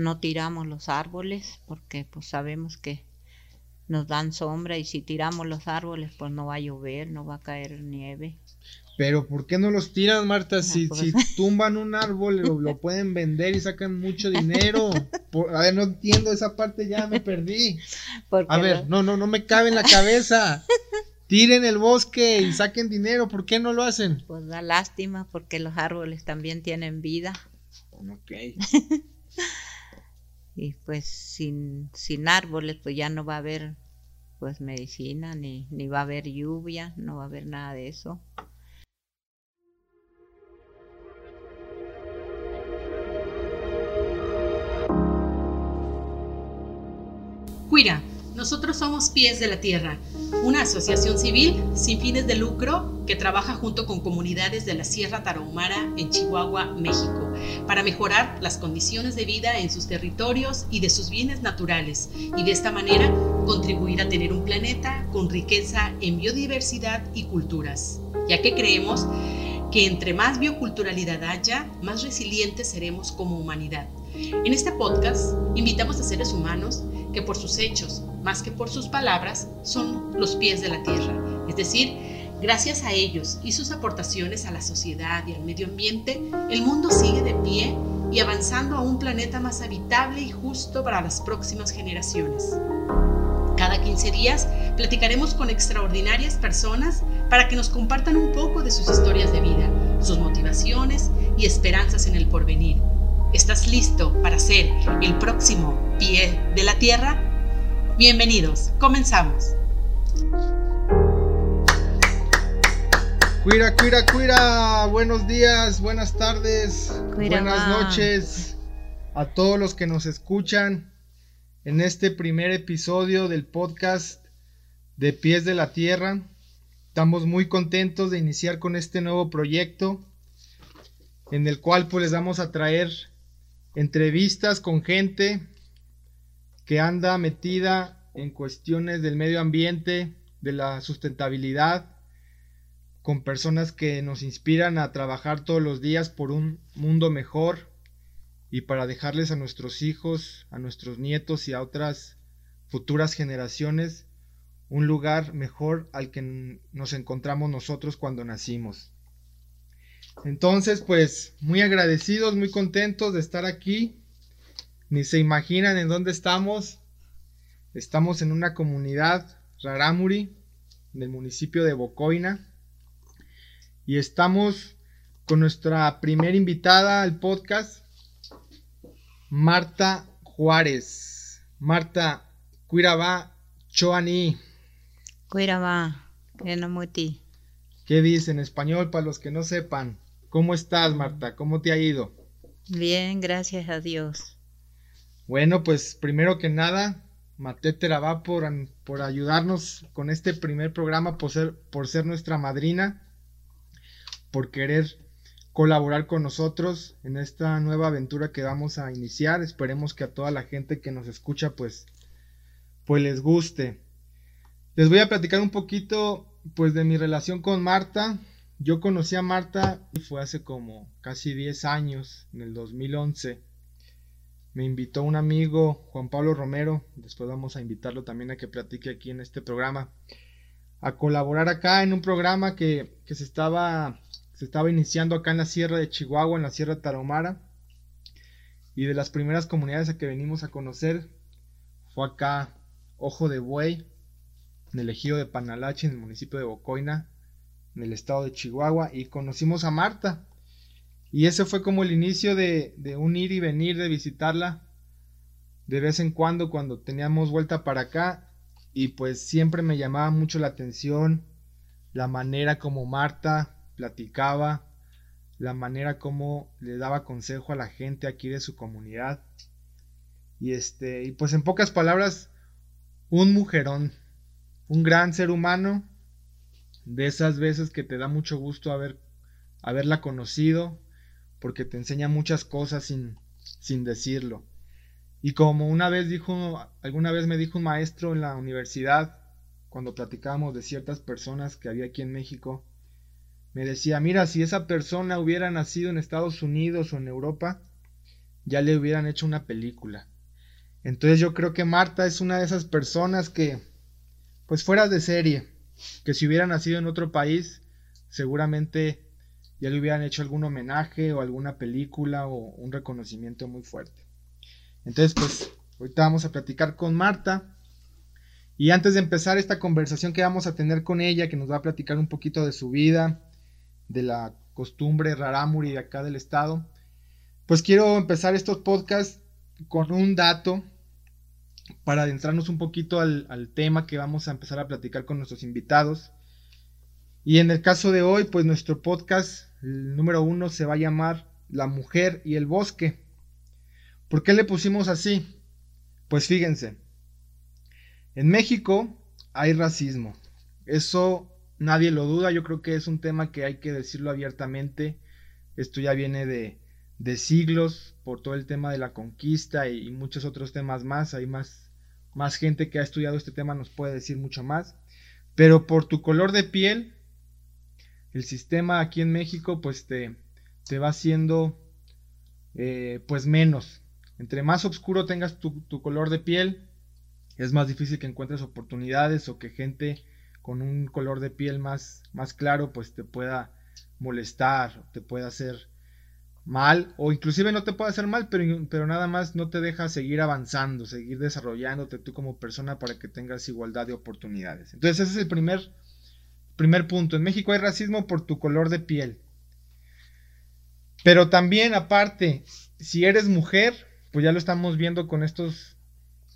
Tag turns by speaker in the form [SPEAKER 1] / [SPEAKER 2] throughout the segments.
[SPEAKER 1] no tiramos los árboles porque pues sabemos que nos dan sombra y si tiramos los árboles pues no va a llover, no va a caer nieve.
[SPEAKER 2] Pero ¿por qué no los tiran, Marta? Ah, si, pues. si tumban un árbol, lo, pueden vender y sacan mucho dinero. a ver, no entiendo esa parte, ya me perdí. A ver, no, no, no me cabe en la cabeza. Tiren el bosque y saquen dinero, ¿por qué no lo hacen?
[SPEAKER 1] Pues da lástima porque los árboles también tienen vida.
[SPEAKER 2] Ok.
[SPEAKER 1] y pues sin, sin árboles pues ya no va a haber pues medicina, ni, ni va a haber lluvia, no va a haber nada de eso.
[SPEAKER 3] Cuira, nosotros somos Pies de la Tierra, una asociación civil sin fines de lucro que trabaja junto con comunidades de la Sierra Tarahumara en Chihuahua, México, para mejorar las condiciones de vida en sus territorios y de sus bienes naturales y de esta manera contribuir a tener un planeta con riqueza en biodiversidad y culturas, ya que creemos que entre más bioculturalidad haya, más resilientes seremos como humanidad. En este podcast invitamos a seres humanos que por sus hechos, más que por sus palabras, son los pies de la tierra. Es decir, gracias a ellos y sus aportaciones a la sociedad y al medio ambiente, el mundo sigue de pie y avanzando a un planeta más habitable y justo para las próximas generaciones. Cada 15 días platicaremos con extraordinarias personas para que nos compartan un poco de sus historias de vida, sus motivaciones y esperanzas en el porvenir ¿Estás listo para ser el próximo pie de la Tierra? Bienvenidos, comenzamos.
[SPEAKER 2] Cuira, cuira, cuira, buenos días, buenas tardes, buenas noches a todos los que nos escuchan en este primer episodio del podcast de Pies de la Tierra. Estamos muy contentos de iniciar con este nuevo proyecto en el cual pues les vamos a traer entrevistas con gente que anda metida en cuestiones del medio ambiente, de la sustentabilidad, con personas que nos inspiran a trabajar todos los días por un mundo mejor y para dejarles a nuestros hijos, a nuestros nietos y a otras futuras generaciones un lugar mejor al que nos encontramos nosotros cuando nacimos. Entonces, pues muy agradecidos, muy contentos de estar aquí. Ni se imaginan en dónde estamos. Estamos en una comunidad rarámuri del municipio de Bocoina. Y estamos con nuestra primera invitada al podcast, Marta Juárez. Marta, Cuiraba Choani.
[SPEAKER 1] Cuiraba, ti.
[SPEAKER 2] ¿Qué dice en español para los que no sepan? ¿Cómo estás, Marta? ¿Cómo te ha ido?
[SPEAKER 1] Bien, gracias a Dios.
[SPEAKER 2] Bueno, pues primero que nada, Matétera va por, por ayudarnos con este primer programa, por ser, por ser nuestra madrina, por querer colaborar con nosotros en esta nueva aventura que vamos a iniciar. Esperemos que a toda la gente que nos escucha, pues, pues les guste. Les voy a platicar un poquito, pues, de mi relación con Marta. Yo conocí a Marta, fue hace como casi 10 años, en el 2011. Me invitó un amigo, Juan Pablo Romero, después vamos a invitarlo también a que platique aquí en este programa, a colaborar acá en un programa que, se, estaba, se estaba iniciando acá en la Sierra de Chihuahua, en la Sierra Tarahumara. Y de las primeras comunidades a que venimos a conocer fue acá Ojo de Buey, en el ejido de Panalache, en el municipio de Bocoina, en el estado de Chihuahua y conocimos a Marta. Y ese fue como el inicio de, de un ir y venir, de visitarla de vez en cuando cuando teníamos vuelta para acá y pues siempre me llamaba mucho la atención la manera como Marta platicaba, la manera como le daba consejo a la gente aquí de su comunidad. Y este, y pues en pocas palabras, un mujerón, un gran ser humano de esas veces que te da mucho gusto haber, haberla conocido, porque te enseña muchas cosas sin, sin decirlo. Y como una vez dijo, alguna vez me dijo un maestro en la universidad, cuando platicábamos de ciertas personas que había aquí en México, me decía, mira, si esa persona hubiera nacido en Estados Unidos o en Europa, ya le hubieran hecho una película. Entonces yo creo que Marta es una de esas personas que, pues fuera de serie, que si hubiera nacido en otro país, seguramente ya le hubieran hecho algún homenaje o alguna película o un reconocimiento muy fuerte. Entonces, pues, ahorita vamos a platicar con Marta. Y antes de empezar esta conversación que vamos a tener con ella, que nos va a platicar un poquito de su vida, de la costumbre rarámuri de acá del estado, pues quiero empezar estos podcasts con un dato para adentrarnos un poquito al, tema que vamos a empezar a platicar con nuestros invitados. Y en el caso de hoy, pues nuestro podcast el número uno se va a llamar La mujer y el bosque. ¿Por qué le pusimos así? Pues fíjense, en México hay racismo. Eso nadie lo duda, yo creo que es un tema que hay que decirlo abiertamente. Esto ya viene de, de siglos por todo el tema de la conquista y, muchos otros temas más. Hay más, más gente que ha estudiado este tema, nos puede decir mucho más. Pero por tu color de piel, el sistema aquí en México pues te, te va haciendo eh, pues menos. Entre más oscuro tengas tu, tu, color de piel, es más difícil que encuentres oportunidades o que gente con un color de piel más, más claro pues te pueda molestar, te pueda hacer mal o inclusive no te puede hacer mal, pero, pero nada más no te deja seguir avanzando, seguir desarrollándote tú como persona para que tengas igualdad de oportunidades. Entonces ese es el primer Primer punto, en México hay racismo por tu color de piel. Pero también aparte, si eres mujer, pues ya lo estamos viendo con estos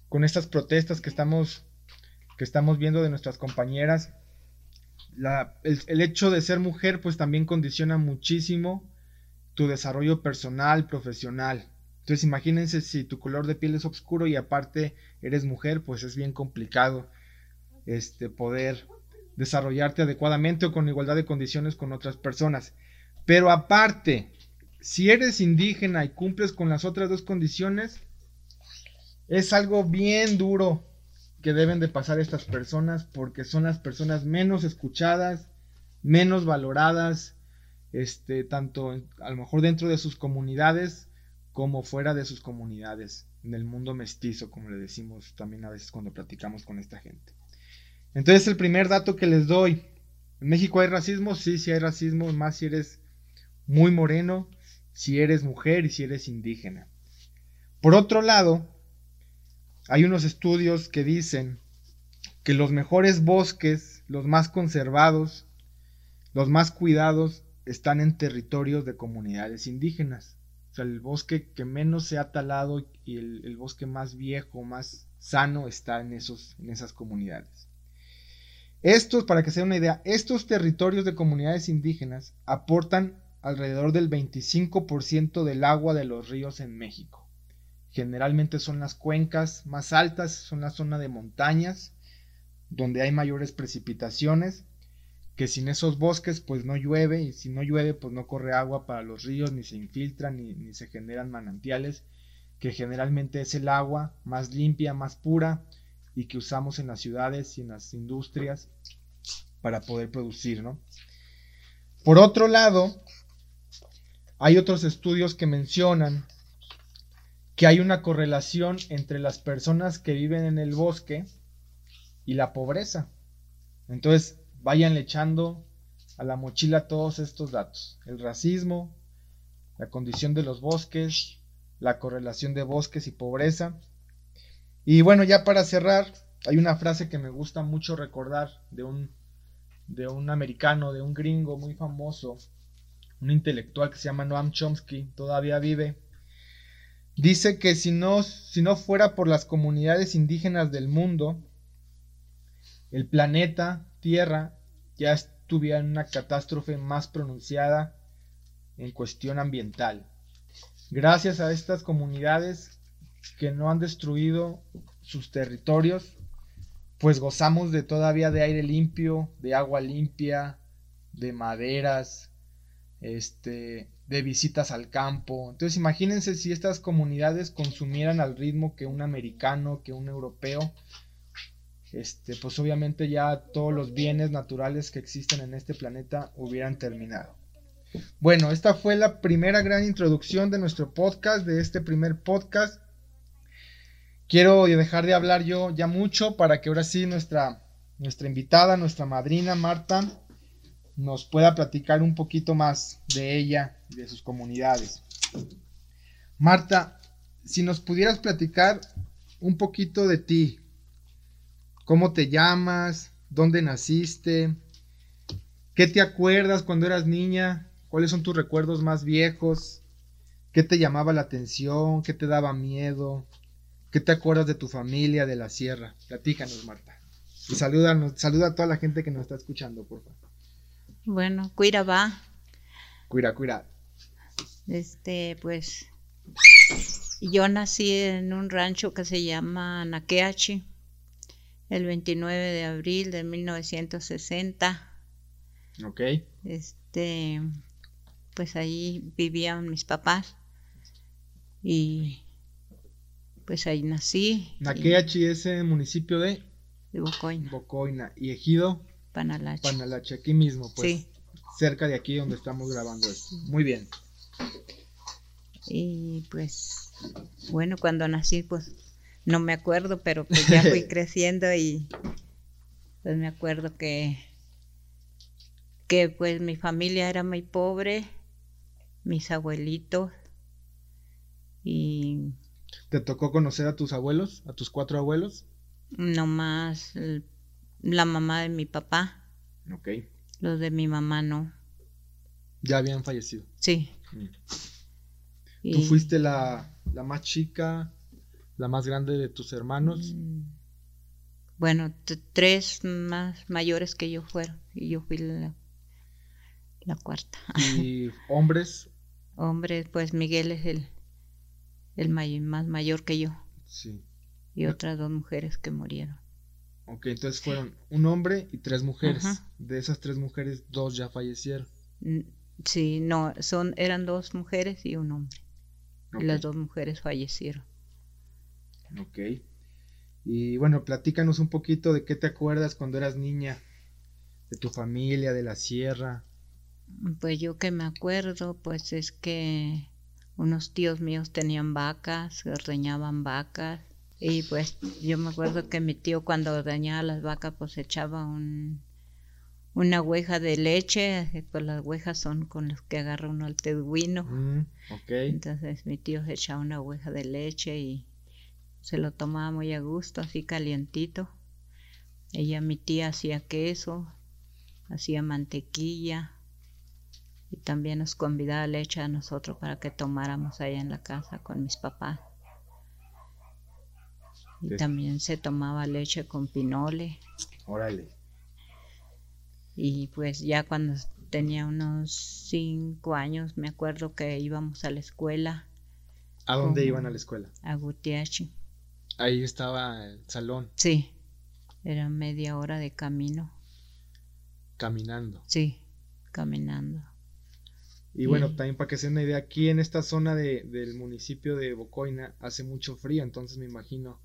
[SPEAKER 2] con estas protestas que estamos que estamos viendo de nuestras compañeras. La, el, el hecho de ser mujer pues también condiciona muchísimo tu desarrollo personal, profesional. Entonces imagínense si tu color de piel es oscuro y aparte eres mujer, pues es bien complicado este poder desarrollarte adecuadamente o con igualdad de condiciones con otras personas. Pero aparte, si eres indígena y cumples con las otras dos condiciones, es algo bien duro que deben de pasar estas personas porque son las personas menos escuchadas, menos valoradas, este, tanto a lo mejor dentro de sus comunidades como fuera de sus comunidades, en el mundo mestizo, como le decimos también a veces cuando platicamos con esta gente. Entonces el primer dato que les doy, ¿en México hay racismo? Sí, sí hay racismo, más si eres muy moreno, si eres mujer y si eres indígena. Por otro lado, hay unos estudios que dicen que los mejores bosques, los más conservados, los más cuidados, están en territorios de comunidades indígenas. O sea, el bosque que menos se ha talado y el, bosque más viejo, más sano, está en, esos, en esas comunidades. Estos, para que se una idea, estos territorios de comunidades indígenas aportan alrededor del 25% del agua de los ríos en México. Generalmente son las cuencas más altas, son la zona de montañas, donde hay mayores precipitaciones, que sin esos bosques pues no llueve y si no llueve pues no corre agua para los ríos, ni se infiltran, ni, se generan manantiales, que generalmente es el agua más limpia, más pura, y que usamos en las ciudades y en las industrias para poder producir, ¿no? Por otro lado, hay otros estudios que mencionan que hay una correlación entre las personas que viven en el bosque y la pobreza. Entonces, vayan echando a la mochila todos estos datos. El racismo, la condición de los bosques, la correlación de bosques y pobreza y bueno, ya para cerrar, hay una frase que me gusta mucho recordar de un, de un americano, de un gringo muy famoso, un intelectual que se llama Noam Chomsky, todavía vive. Dice que si no, si no fuera por las comunidades indígenas del mundo, el planeta Tierra ya estuviera en una catástrofe más pronunciada en cuestión ambiental. Gracias a estas comunidades que no han destruido sus territorios, pues gozamos de todavía de aire limpio, de agua limpia, de maderas, este, de visitas al campo. Entonces imagínense si estas comunidades consumieran al ritmo que un americano, que un europeo, este, pues obviamente ya todos los bienes naturales que existen en este planeta hubieran terminado. Bueno, esta fue la primera gran introducción de nuestro podcast, de este primer podcast. Quiero dejar de hablar yo ya mucho para que ahora sí nuestra, nuestra invitada, nuestra madrina Marta, nos pueda platicar un poquito más de ella y de sus comunidades. Marta, si nos pudieras platicar un poquito de ti, cómo te llamas, dónde naciste, qué te acuerdas cuando eras niña, cuáles son tus recuerdos más viejos, qué te llamaba la atención, qué te daba miedo, qué te acuerdas de tu familia, de la sierra. Platícanos, Marta. Y saluda, saluda a toda la gente que nos está escuchando, por favor.
[SPEAKER 1] Bueno, cuira va.
[SPEAKER 2] Cuira, cuira.
[SPEAKER 1] Este, pues, yo nací en un rancho que se llama Naqueachi el 29 de abril de 1960.
[SPEAKER 2] Ok.
[SPEAKER 1] Este, pues ahí vivían mis papás y pues ahí nací.
[SPEAKER 2] Naqueachi es el municipio de
[SPEAKER 1] de Bocoina.
[SPEAKER 2] Bocoina y Ejido
[SPEAKER 1] Panalache.
[SPEAKER 2] Panalache, aquí mismo, pues.
[SPEAKER 1] Sí.
[SPEAKER 2] Cerca de aquí donde estamos grabando esto. Muy bien.
[SPEAKER 1] Y pues, bueno, cuando nací, pues no me acuerdo, pero pues ya fui creciendo y pues me acuerdo que, que pues mi familia era muy pobre, mis abuelitos y...
[SPEAKER 2] ¿Te tocó conocer a tus abuelos, a tus cuatro abuelos?
[SPEAKER 1] Nomás la mamá de mi papá.
[SPEAKER 2] Ok.
[SPEAKER 1] Los de mi mamá no.
[SPEAKER 2] Ya habían fallecido.
[SPEAKER 1] Sí.
[SPEAKER 2] Mm. ¿Tú fuiste la, la, más chica, la más grande de tus hermanos? Mm.
[SPEAKER 1] Bueno, tres más mayores que yo fueron y yo fui la, la cuarta.
[SPEAKER 2] ¿Y hombres?
[SPEAKER 1] hombres, pues Miguel es el, el más mayor que yo.
[SPEAKER 2] Sí.
[SPEAKER 1] Y otras dos mujeres que murieron.
[SPEAKER 2] Ok, entonces fueron un hombre y tres mujeres. De esas tres mujeres, dos ya fallecieron.
[SPEAKER 1] Sí, no, son, eran dos mujeres y un hombre. Y las dos mujeres fallecieron.
[SPEAKER 2] Ok. Y bueno, platícanos un poquito de qué te acuerdas cuando eras niña, de tu familia, de la sierra.
[SPEAKER 1] Pues yo que me acuerdo, pues es que unos tíos míos tenían vacas, reñaban vacas y pues yo me acuerdo que mi tío cuando ordeñaba las vacas pues echaba un, una hueja de leche, pues las huejas son con las que agarra uno el teduino.
[SPEAKER 2] Mm,
[SPEAKER 1] Entonces mi tío se echaba una hueja de leche y se lo tomaba muy a gusto, así calientito. Ella, mi tía, hacía queso, hacía mantequilla y también nos convidaba leche a nosotros para que tomáramos allá en la casa con mis papás. Y también se tomaba leche con pinole.
[SPEAKER 2] Órale.
[SPEAKER 1] Y pues ya cuando tenía unos cinco años, me acuerdo que íbamos a la escuela.
[SPEAKER 2] ¿A dónde iban a la escuela?
[SPEAKER 1] A Gutiachi.
[SPEAKER 2] Ahí estaba el salón.
[SPEAKER 1] Sí, era media hora de camino.
[SPEAKER 2] Caminando.
[SPEAKER 1] Sí, caminando.
[SPEAKER 2] Y bueno, también para que se den una idea, aquí en esta zona de, del municipio de Bocoina hace mucho frío, entonces me imagino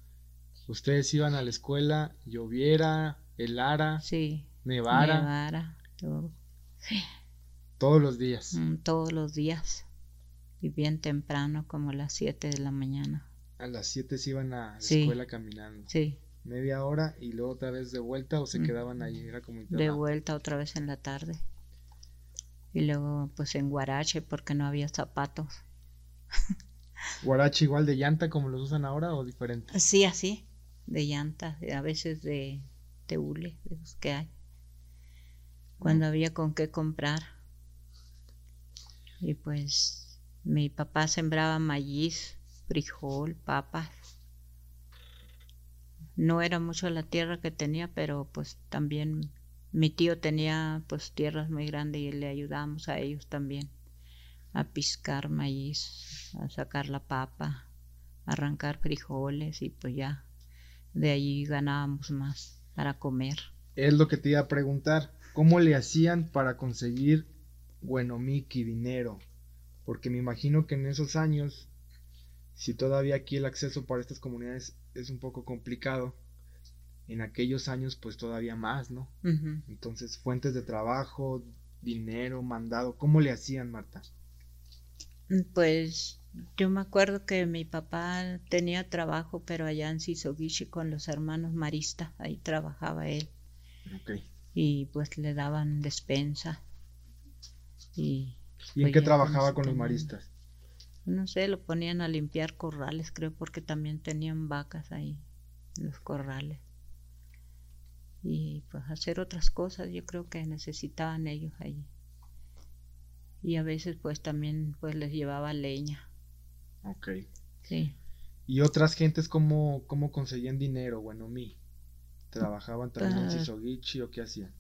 [SPEAKER 2] Ustedes iban a la escuela, lloviera, helara,
[SPEAKER 1] sí,
[SPEAKER 2] nevara.
[SPEAKER 1] Nevara, todo.
[SPEAKER 2] Todos los días.
[SPEAKER 1] Mm, todos los días. Y bien temprano, como las 7 de la mañana.
[SPEAKER 2] A las 7 se iban a la escuela caminando.
[SPEAKER 1] Sí.
[SPEAKER 2] Media hora y luego otra vez de vuelta o se mm. quedaban ahí, era como
[SPEAKER 1] De vuelta otra vez en la tarde. Y luego pues en Guarache porque no había zapatos.
[SPEAKER 2] ¿Guarache igual de llanta como los usan ahora o diferente?
[SPEAKER 1] Sí, así de llantas, a veces de, teule, de los que hay, cuando había con qué comprar. Y pues mi papá sembraba maíz, frijol, papas. No era mucho la tierra que tenía, pero pues también mi tío tenía pues tierras muy grandes y le ayudábamos a ellos también a piscar maíz, a sacar la papa, a arrancar frijoles y pues ya de allí ganábamos más para comer.
[SPEAKER 2] Es lo que te iba a preguntar, ¿cómo le hacían para conseguir Buenomic dinero? Porque me imagino que en esos años, si todavía aquí el acceso para estas comunidades es un poco complicado, en aquellos años pues todavía más, ¿no? Entonces fuentes de trabajo, dinero, mandado? ¿Cómo le hacían, Marta?
[SPEAKER 1] Pues yo me acuerdo que mi papá tenía trabajo, pero allá en Sisogishi con los hermanos Marista, ahí trabajaba él.
[SPEAKER 2] Ok.
[SPEAKER 1] Y pues le daban despensa. Y,
[SPEAKER 2] ¿Y en
[SPEAKER 1] pues
[SPEAKER 2] qué trabajaba con los
[SPEAKER 1] tenía.
[SPEAKER 2] maristas?
[SPEAKER 1] No sé, lo ponían a limpiar corrales, creo, porque también tenían vacas ahí, en los corrales. Y pues hacer otras cosas, yo creo que necesitaban ellos allí. Y a veces pues también pues les llevaba leña,
[SPEAKER 2] Ok.
[SPEAKER 1] sí.
[SPEAKER 2] ¿Y otras gentes cómo, cómo conseguían dinero? Bueno, mí. ¿Trabajaban también en
[SPEAKER 1] Ah.
[SPEAKER 2] Sisogichi o qué hacían?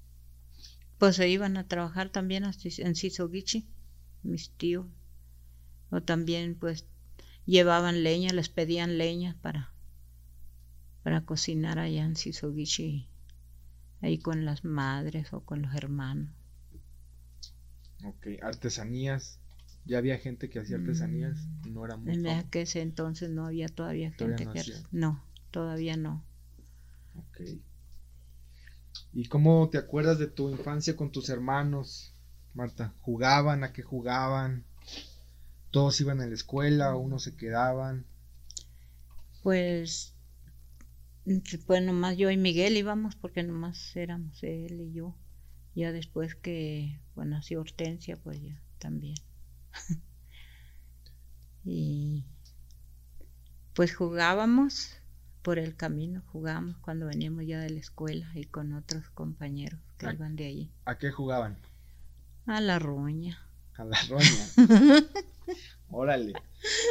[SPEAKER 1] Pues se iban a trabajar también en Sisogichi, mis tíos. O también pues llevaban leña, les pedían leña para, para cocinar allá en Sisogichi, ahí con las madres o con los hermanos.
[SPEAKER 2] Ok. ¿Artesanías? ¿Ya había gente que hacía artesanías?
[SPEAKER 1] Mm,
[SPEAKER 2] No era muy
[SPEAKER 1] En ese entonces no había todavía
[SPEAKER 2] Todavía
[SPEAKER 1] gente
[SPEAKER 2] no
[SPEAKER 1] que... No, todavía no.
[SPEAKER 2] Ok. ¿Y cómo te acuerdas de tu infancia con tus hermanos, Marta? ¿Jugaban? ¿A qué jugaban? ¿Todos iban a la escuela unos se quedaban?
[SPEAKER 1] Pues, pues nomás yo y Miguel íbamos porque nomás éramos él y yo. Ya después que pues, nació Hortensia, pues ya también. y pues jugábamos por el camino, jugábamos cuando veníamos ya de la escuela y con otros compañeros que
[SPEAKER 2] Ah.
[SPEAKER 1] iban de allí.
[SPEAKER 2] ¿A qué jugaban?
[SPEAKER 1] A la roña.
[SPEAKER 2] A la roña. Órale,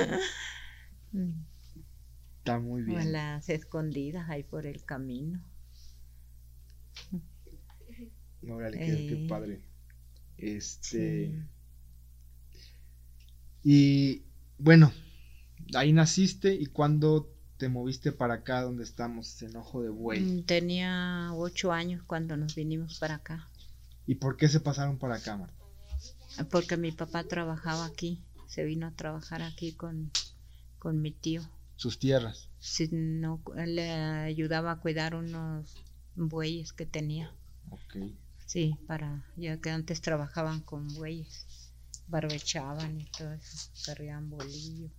[SPEAKER 2] está muy
[SPEAKER 1] O
[SPEAKER 2] bien.
[SPEAKER 1] las escondidas ahí por el camino.
[SPEAKER 2] Órale, qué, qué
[SPEAKER 1] Eh,
[SPEAKER 2] padre. Este.
[SPEAKER 1] Sí.
[SPEAKER 2] Y bueno, ahí naciste y cuando te moviste para acá donde estamos, en Ojo de Buey.
[SPEAKER 1] Mm, Tenía ocho años cuando nos vinimos para acá,
[SPEAKER 2] ¿Y por qué se pasaron para acá, Marta?
[SPEAKER 1] porque mi papá trabajaba aquí, se vino a trabajar aquí con, con mi tío.
[SPEAKER 2] Sus tierras.
[SPEAKER 1] Si no, él le ayudaba a cuidar unos bueyes que tenía,
[SPEAKER 2] Ok.
[SPEAKER 1] sí, para, ya que antes trabajaban con bueyes, barbechaban y todo eso, cargaban bolillo.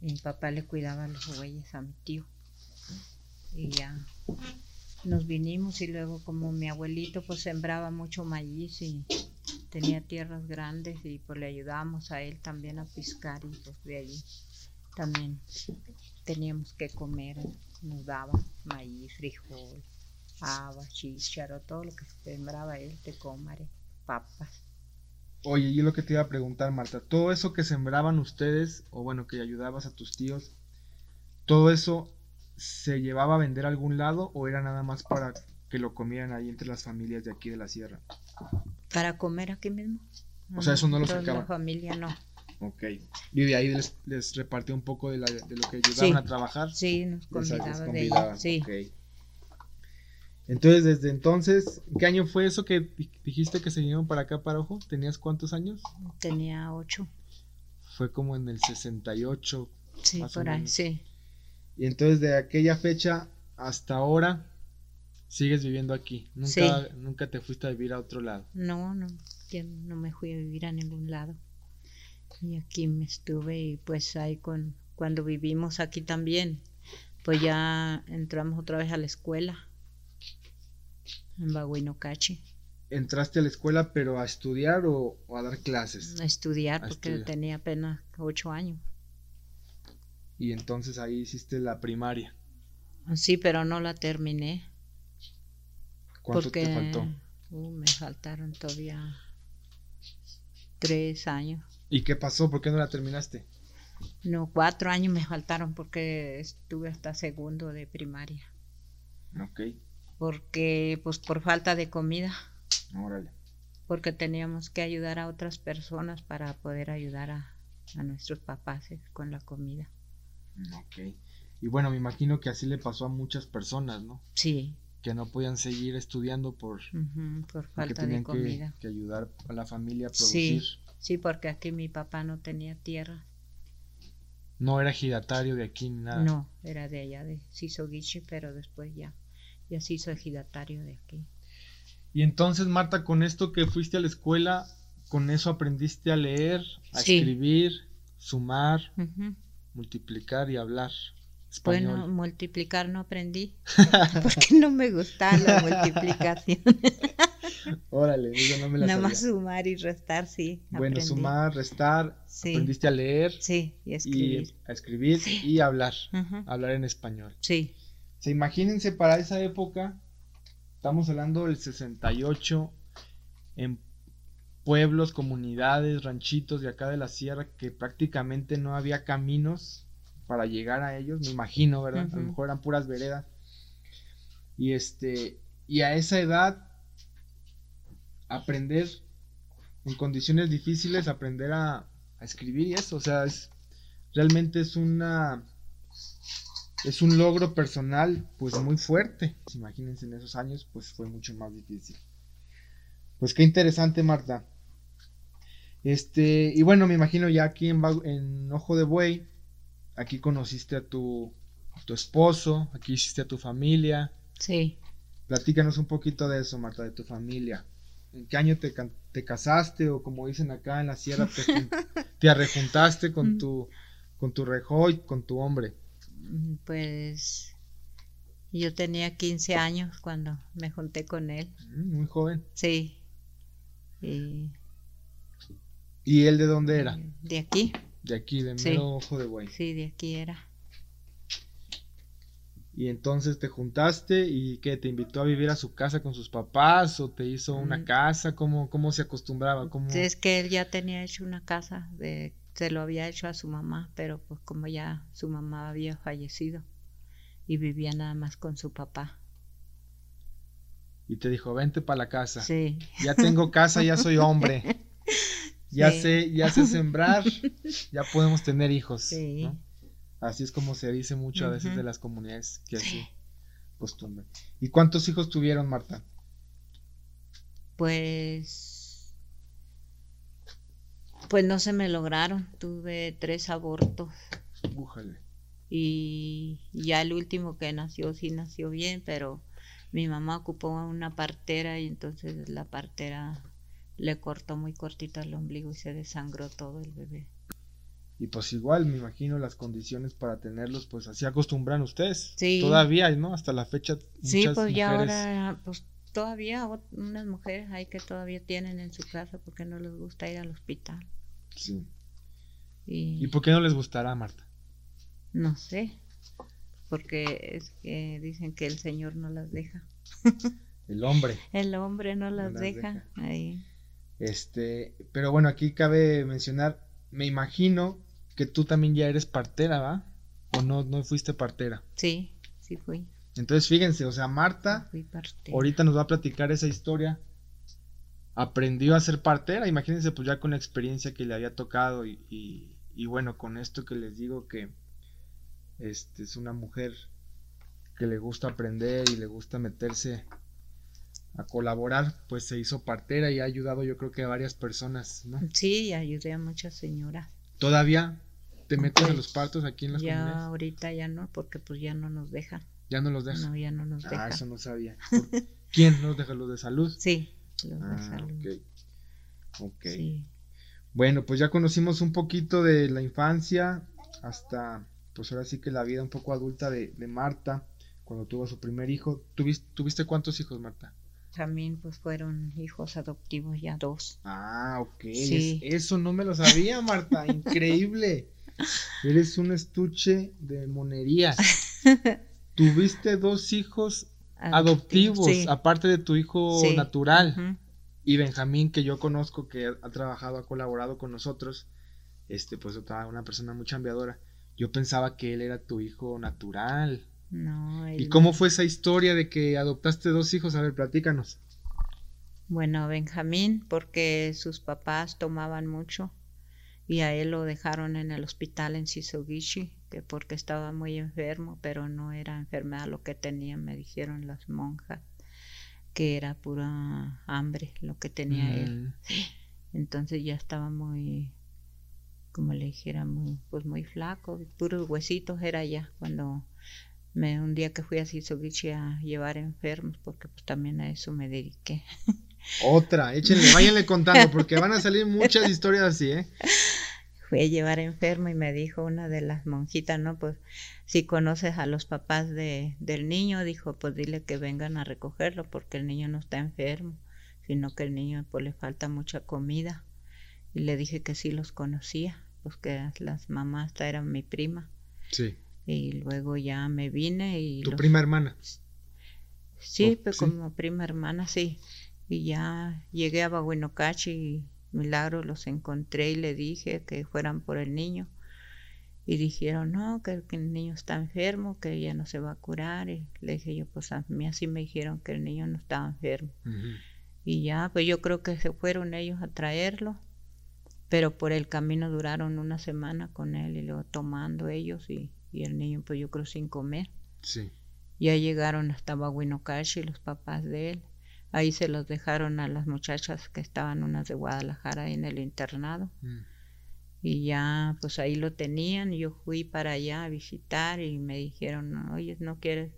[SPEAKER 1] Y mi papá le cuidaba los bueyes a mi tío. Y ya nos vinimos y luego como mi abuelito pues sembraba mucho maíz y tenía tierras grandes y pues le ayudábamos a él también a piscar y pues de allí también teníamos que comer, nos daba maíz, frijol, habas, chícharo, todo lo que sembraba él, te comare, papas.
[SPEAKER 2] Oye, y lo que te iba a preguntar, Marta, todo eso que sembraban ustedes, o bueno, que ayudabas a tus tíos, todo eso se llevaba a vender a algún lado o era nada más para que lo comieran ahí entre las familias de aquí de la sierra?
[SPEAKER 1] Para comer aquí mismo.
[SPEAKER 2] O sea, eso no lo
[SPEAKER 1] toda
[SPEAKER 2] sacaban.
[SPEAKER 1] La familia no.
[SPEAKER 2] Ok. Y de ahí les, les repartió un poco de, la- de lo que ayudaban
[SPEAKER 1] Sí.
[SPEAKER 2] a trabajar.
[SPEAKER 1] Sí, nos
[SPEAKER 2] Les- les
[SPEAKER 1] convidaba de
[SPEAKER 2] convidaban,
[SPEAKER 1] Sí,
[SPEAKER 2] ok. Entonces, desde entonces, ¿qué año fue eso que di- dijiste que se vinieron para acá, para Ojo? ¿Tenías cuántos años?
[SPEAKER 1] tenía ocho.
[SPEAKER 2] Fue como en el 68.
[SPEAKER 1] Sí, por ahí, sí.
[SPEAKER 2] Y entonces, de aquella fecha hasta ahora, sigues viviendo aquí. Nunca, nunca te fuiste a vivir a otro lado.
[SPEAKER 1] No, no, yo no me fui a vivir a ningún lado. Y aquí me estuve y pues ahí con, cuando vivimos aquí también, pues ya entramos otra vez a la escuela en Baguinocachi
[SPEAKER 2] ¿Entraste a la escuela, pero a estudiar o, o a dar clases?
[SPEAKER 1] a estudiar
[SPEAKER 2] A
[SPEAKER 1] porque
[SPEAKER 2] estudiar.
[SPEAKER 1] tenía apenas ocho años.
[SPEAKER 2] Y entonces ahí hiciste la primaria.
[SPEAKER 1] Sí, pero no la terminé
[SPEAKER 2] ¿Cuánto
[SPEAKER 1] porque
[SPEAKER 2] te faltó?
[SPEAKER 1] uh, me faltaron todavía tres años.
[SPEAKER 2] ¿Y qué pasó? ¿Por qué no la terminaste?
[SPEAKER 1] No, cuatro años me faltaron porque estuve hasta segundo de primaria.
[SPEAKER 2] Ok,
[SPEAKER 1] Porque, pues por falta de comida,
[SPEAKER 2] órale.
[SPEAKER 1] porque teníamos que ayudar a otras personas para poder ayudar a, a nuestros papás eh, con la comida.
[SPEAKER 2] Ok. Y bueno, me imagino que así le pasó a muchas personas, ¿no?
[SPEAKER 1] Sí,
[SPEAKER 2] Que no podían seguir estudiando por
[SPEAKER 1] ujú, por
[SPEAKER 2] porque
[SPEAKER 1] falta de
[SPEAKER 2] tenían que,
[SPEAKER 1] comida.
[SPEAKER 2] que ayudar a la familia a
[SPEAKER 1] Sí.
[SPEAKER 2] producir.
[SPEAKER 1] Sí, porque aquí mi papá no tenía tierra.
[SPEAKER 2] No era ejidatario de aquí ni nada.
[SPEAKER 1] No, era de allá de Sisogichi, pero después ya, ya se hizo ejidatario de aquí.
[SPEAKER 2] Y entonces, Marta, con esto que fuiste a la escuela, con eso aprendiste a leer, a
[SPEAKER 1] Sí.
[SPEAKER 2] escribir, sumar, multiplicar y hablar español.
[SPEAKER 1] Bueno, multiplicar no aprendí porque no me gustaba la multiplicación.
[SPEAKER 2] Órale, eso no me la
[SPEAKER 1] Nada
[SPEAKER 2] sabía.
[SPEAKER 1] más sumar y restar, sí.
[SPEAKER 2] Bueno,
[SPEAKER 1] aprendí.
[SPEAKER 2] sumar, restar,
[SPEAKER 1] Sí.
[SPEAKER 2] aprendiste a leer
[SPEAKER 1] Sí, y
[SPEAKER 2] y
[SPEAKER 1] escribir.
[SPEAKER 2] a escribir y hablar, hablar en español.
[SPEAKER 1] Sí,
[SPEAKER 2] Se imagínense para esa época, estamos hablando del 68, en pueblos, comunidades, ranchitos de acá de la sierra, que prácticamente no había caminos para llegar a ellos, me imagino, ¿verdad? A lo mejor eran puras veredas. Y este, y a esa edad, aprender en condiciones difíciles, aprender a, a escribir y eso, o sea, es, realmente es una es un logro personal pues muy fuerte. Imagínense en esos años pues fue mucho más difícil. Pues qué interesante Marta. Este, y bueno, me imagino ya aquí en Ojo de Buey, aquí conociste a tu, a tu esposo, aquí hiciste a tu familia.
[SPEAKER 1] sí.
[SPEAKER 2] Platícanos un poquito de eso, Marta, de tu familia. ¿En qué año te, te casaste o como dicen acá en la sierra te, te arrejuntaste con tu con tu rejoy, con tu hombre?
[SPEAKER 1] Mm, Pues yo tenía 15 años cuando me junté con él.
[SPEAKER 2] Mm, Muy joven.
[SPEAKER 1] Sí. Y
[SPEAKER 2] ¿Y él de dónde era?
[SPEAKER 1] de aquí,
[SPEAKER 2] De aquí, de
[SPEAKER 1] Sí.
[SPEAKER 2] mero ojo de buey.
[SPEAKER 1] sí, de aquí era.
[SPEAKER 2] Y entonces te juntaste y que te invitó a vivir a su casa con sus papás o te hizo una
[SPEAKER 1] Mm.
[SPEAKER 2] casa, ¿cómo, cómo se acostumbraba? ¿Cómo...
[SPEAKER 1] Es que él ya tenía hecho una casa, de, se lo había hecho a su mamá, pero pues como ya su mamá había fallecido y vivía nada más con su papá.
[SPEAKER 2] Y te dijo, vente para la casa.
[SPEAKER 1] Sí,
[SPEAKER 2] Ya tengo casa, ya soy hombre. Ya
[SPEAKER 1] Sí.
[SPEAKER 2] sé, ya sé sembrar, ya podemos tener hijos.
[SPEAKER 1] sí.
[SPEAKER 2] ¿no? Así es como se dice mucho a veces de las comunidades que así
[SPEAKER 1] Sí.
[SPEAKER 2] acostumbran. ¿Y cuántos hijos tuvieron, Marta?
[SPEAKER 1] Pues, pues no se me lograron. Tuve tres abortos
[SPEAKER 2] Újale.
[SPEAKER 1] y ya el último que nació sí nació bien, pero mi mamá ocupó una partera y entonces la partera le cortó muy cortito el ombligo y se desangró todo el bebé.
[SPEAKER 2] Y pues igual, me imagino las condiciones para tenerlos, pues así acostumbran ustedes.
[SPEAKER 1] Sí.
[SPEAKER 2] Todavía, ¿no? Hasta la fecha.
[SPEAKER 1] Sí, pues ya ahora, pues todavía unas mujeres hay que todavía tienen en su casa porque no les gusta ir al hospital.
[SPEAKER 2] Sí.
[SPEAKER 1] Y,
[SPEAKER 2] ¿Y por qué no les gustará, Marta?
[SPEAKER 1] no sé, porque es que dicen que el Señor no las deja.
[SPEAKER 2] El hombre.
[SPEAKER 1] El hombre no las,
[SPEAKER 2] las
[SPEAKER 1] deja.
[SPEAKER 2] deja.
[SPEAKER 1] Ahí.
[SPEAKER 2] Este, pero bueno, aquí cabe mencionar, me imagino que tú también ya eres partera, ¿va? O no, no fuiste partera.
[SPEAKER 1] Sí, sí fui.
[SPEAKER 2] Entonces, fíjense, o sea, Marta
[SPEAKER 1] Fui
[SPEAKER 2] ahorita nos va a platicar esa historia. Aprendió a ser partera, imagínense pues ya con la experiencia que le había tocado y, y, y bueno, con esto que les digo que este es una mujer que le gusta aprender y le gusta meterse a colaborar, pues se hizo partera y ha ayudado yo creo que a varias personas, ¿no?
[SPEAKER 1] Sí, ayudé a muchas señoras.
[SPEAKER 2] Todavía te metes a
[SPEAKER 1] Pues,
[SPEAKER 2] los partos aquí en las
[SPEAKER 1] Ya
[SPEAKER 2] comunidades.
[SPEAKER 1] ahorita ya no, porque pues ya no nos dejan.
[SPEAKER 2] Ya no los dejas.
[SPEAKER 1] No, ya no nos
[SPEAKER 2] ah,
[SPEAKER 1] dejan.
[SPEAKER 2] eso no sabía. ¿Por- ¿Quién nos deja los de salud?
[SPEAKER 1] Sí, los de
[SPEAKER 2] Ah,
[SPEAKER 1] salud.
[SPEAKER 2] ok. Ok.
[SPEAKER 1] Sí.
[SPEAKER 2] Bueno, pues ya conocimos un poquito de la infancia hasta, pues ahora sí que la vida un poco adulta de, de Marta, cuando tuvo su primer hijo. ¿Tuviste, ¿Tuviste cuántos hijos, Marta?
[SPEAKER 1] También pues fueron hijos adoptivos ya dos.
[SPEAKER 2] Ah, ok.
[SPEAKER 1] Sí.
[SPEAKER 2] es- eso no me lo sabía, Marta. Increíble. Eres un estuche de monerías. Tuviste dos hijos adoptivos,
[SPEAKER 1] sí.
[SPEAKER 2] aparte de tu hijo
[SPEAKER 1] Sí.
[SPEAKER 2] natural. Y Benjamín, que yo conozco, que ha trabajado, ha colaborado con nosotros, este, pues otra, una persona muy chambeadora. Yo pensaba que él era tu hijo natural.
[SPEAKER 1] No,
[SPEAKER 2] ¿Y cómo fue esa historia de que adoptaste dos hijos? A ver, platícanos.
[SPEAKER 1] Bueno, Benjamín, porque sus papás tomaban mucho y a él lo dejaron en el hospital en Shisogishi, que porque estaba muy enfermo, pero no era enfermedad lo que tenía, me dijeron las monjas, que era pura hambre lo que tenía él.
[SPEAKER 2] Mm,
[SPEAKER 1] Entonces ya estaba muy, como le dijera, muy, pues muy flaco, puros huesitos era ya cuando Me, un día que fui a Sisovichi a llevar enfermos, porque pues también a eso me dediqué.
[SPEAKER 2] Otra, échenle, váyanle contando, porque van a salir muchas historias así, ¿eh?
[SPEAKER 1] Fui a llevar enfermo y me dijo una de las monjitas, ¿no? Pues si conoces a los papás de, del niño, dijo, pues dile que vengan a recogerlo, porque el niño no está enfermo, sino que el niño pues le falta mucha comida. Y le dije que sí los conocía, pues que las mamás eran mi prima.
[SPEAKER 2] Sí.
[SPEAKER 1] Y luego ya me vine y...
[SPEAKER 2] ¿Tu prima hermana?
[SPEAKER 1] Sí, pues como prima hermana, sí. Y ya llegué a Babuenocachi y milagro los encontré y le dije que fueran por el niño. Y dijeron, no, que, el niño está enfermo, que ya no se va a curar. Y le dije yo, pues a mí así me dijeron que el niño no estaba enfermo. Y ya, pues yo creo que se fueron ellos a traerlo. Pero por el camino duraron una semana con él y luego tomando ellos y, y el niño, pues yo creo sin comer.
[SPEAKER 2] Sí.
[SPEAKER 1] Ya llegaron hasta Babuinocachi los papás de él Ahí se los dejaron a las muchachas que estaban unas de Guadalajara en el internado. Mm. Y ya, pues ahí lo tenían. Yo fui para allá a visitar y me dijeron, oye, ¿no quieres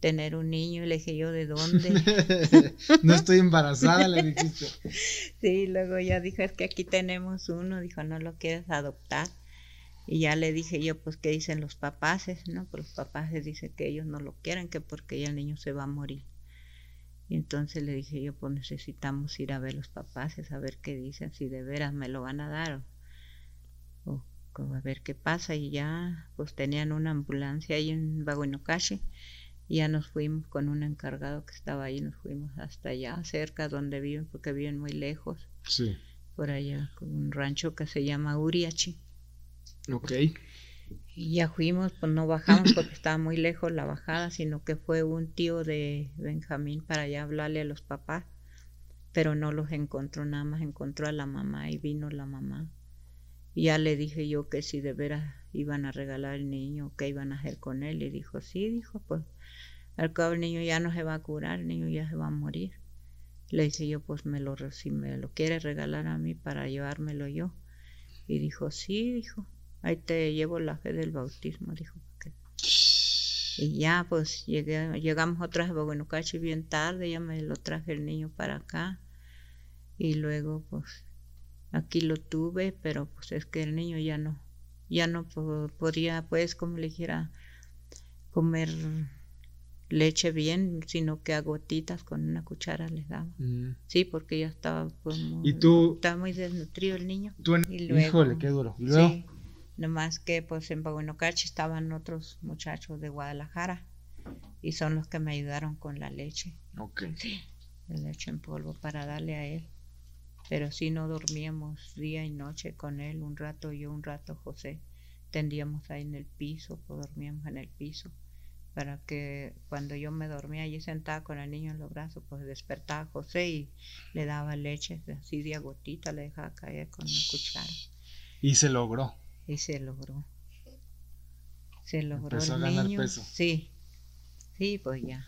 [SPEAKER 1] tener un niño? Y le dije yo, ¿de dónde?
[SPEAKER 2] no estoy embarazada, le dijiste.
[SPEAKER 1] sí, luego ya dijo, es que aquí tenemos uno. Dijo, ¿no lo quieres adoptar? Y ya le dije yo, pues, ¿qué dicen los papás? ¿No? Pues los papás dicen que ellos no lo quieren, que porque ya el niño se va a morir. Y entonces le dije yo, pues necesitamos ir a ver los papás, a ver qué dicen, si de veras me lo van a dar o, a ver qué pasa. Y ya, pues tenían una ambulancia ahí en Baguinocashi y ya nos fuimos con un encargado que estaba ahí, nos fuimos hasta allá, cerca donde viven, porque viven muy lejos.
[SPEAKER 2] Sí.
[SPEAKER 1] Por allá, con un rancho que se llama Uriachi.
[SPEAKER 2] Ok.
[SPEAKER 1] Y ya fuimos, pues no bajamos porque estaba muy lejos la bajada, sino que fue un tío de Benjamín para allá hablarle a los papás, pero no los encontró, nada más encontró a la mamá y vino la mamá. Y ya le dije yo que si de veras iban a regalar el niño, que iban a hacer con él. Y dijo, sí, dijo, pues al cabo el niño ya no se va a curar, el niño ya se va a morir. Le dije yo, pues me lo, si me lo quiere regalar a mí para llevármelo yo. Y dijo, sí, dijo, ahí te llevo la fe del bautismo, dijo. Y ya, pues llegué, llegamos otra vez a Boguenucachi bien tarde, ya me lo traje el niño para acá. Y luego, pues, aquí lo tuve, pero pues es que el niño ya no, ya no podía, pues, como le dijera, comer leche bien, sino que a gotitas con una cuchara les daba. Mm. Sí, porque ya estaba pues, muy,
[SPEAKER 2] ¿Y tú,
[SPEAKER 1] estaba muy desnutrido el niño.
[SPEAKER 2] y luego, híjole, qué duro. ¿Y luego?
[SPEAKER 1] Nomás que pues en Babuenocachi estaban otros muchachos de Guadalajara y son los que me ayudaron con la leche.
[SPEAKER 2] Ok.
[SPEAKER 1] Sí, la leche en polvo para darle a él. Pero sí no dormíamos día y noche con él, un rato yo, un rato José. Tendíamos ahí en el piso, pues dormíamos en el piso para que cuando yo me dormía allí sentada con el niño en los brazos, pues despertaba José y le daba leche así de gotita, le dejaba caer con una cuchara.
[SPEAKER 2] Y se logró
[SPEAKER 1] y se logró. Se logró
[SPEAKER 2] Empezó
[SPEAKER 1] el
[SPEAKER 2] a ganar
[SPEAKER 1] niño.
[SPEAKER 2] peso.
[SPEAKER 1] Sí, sí, pues ya.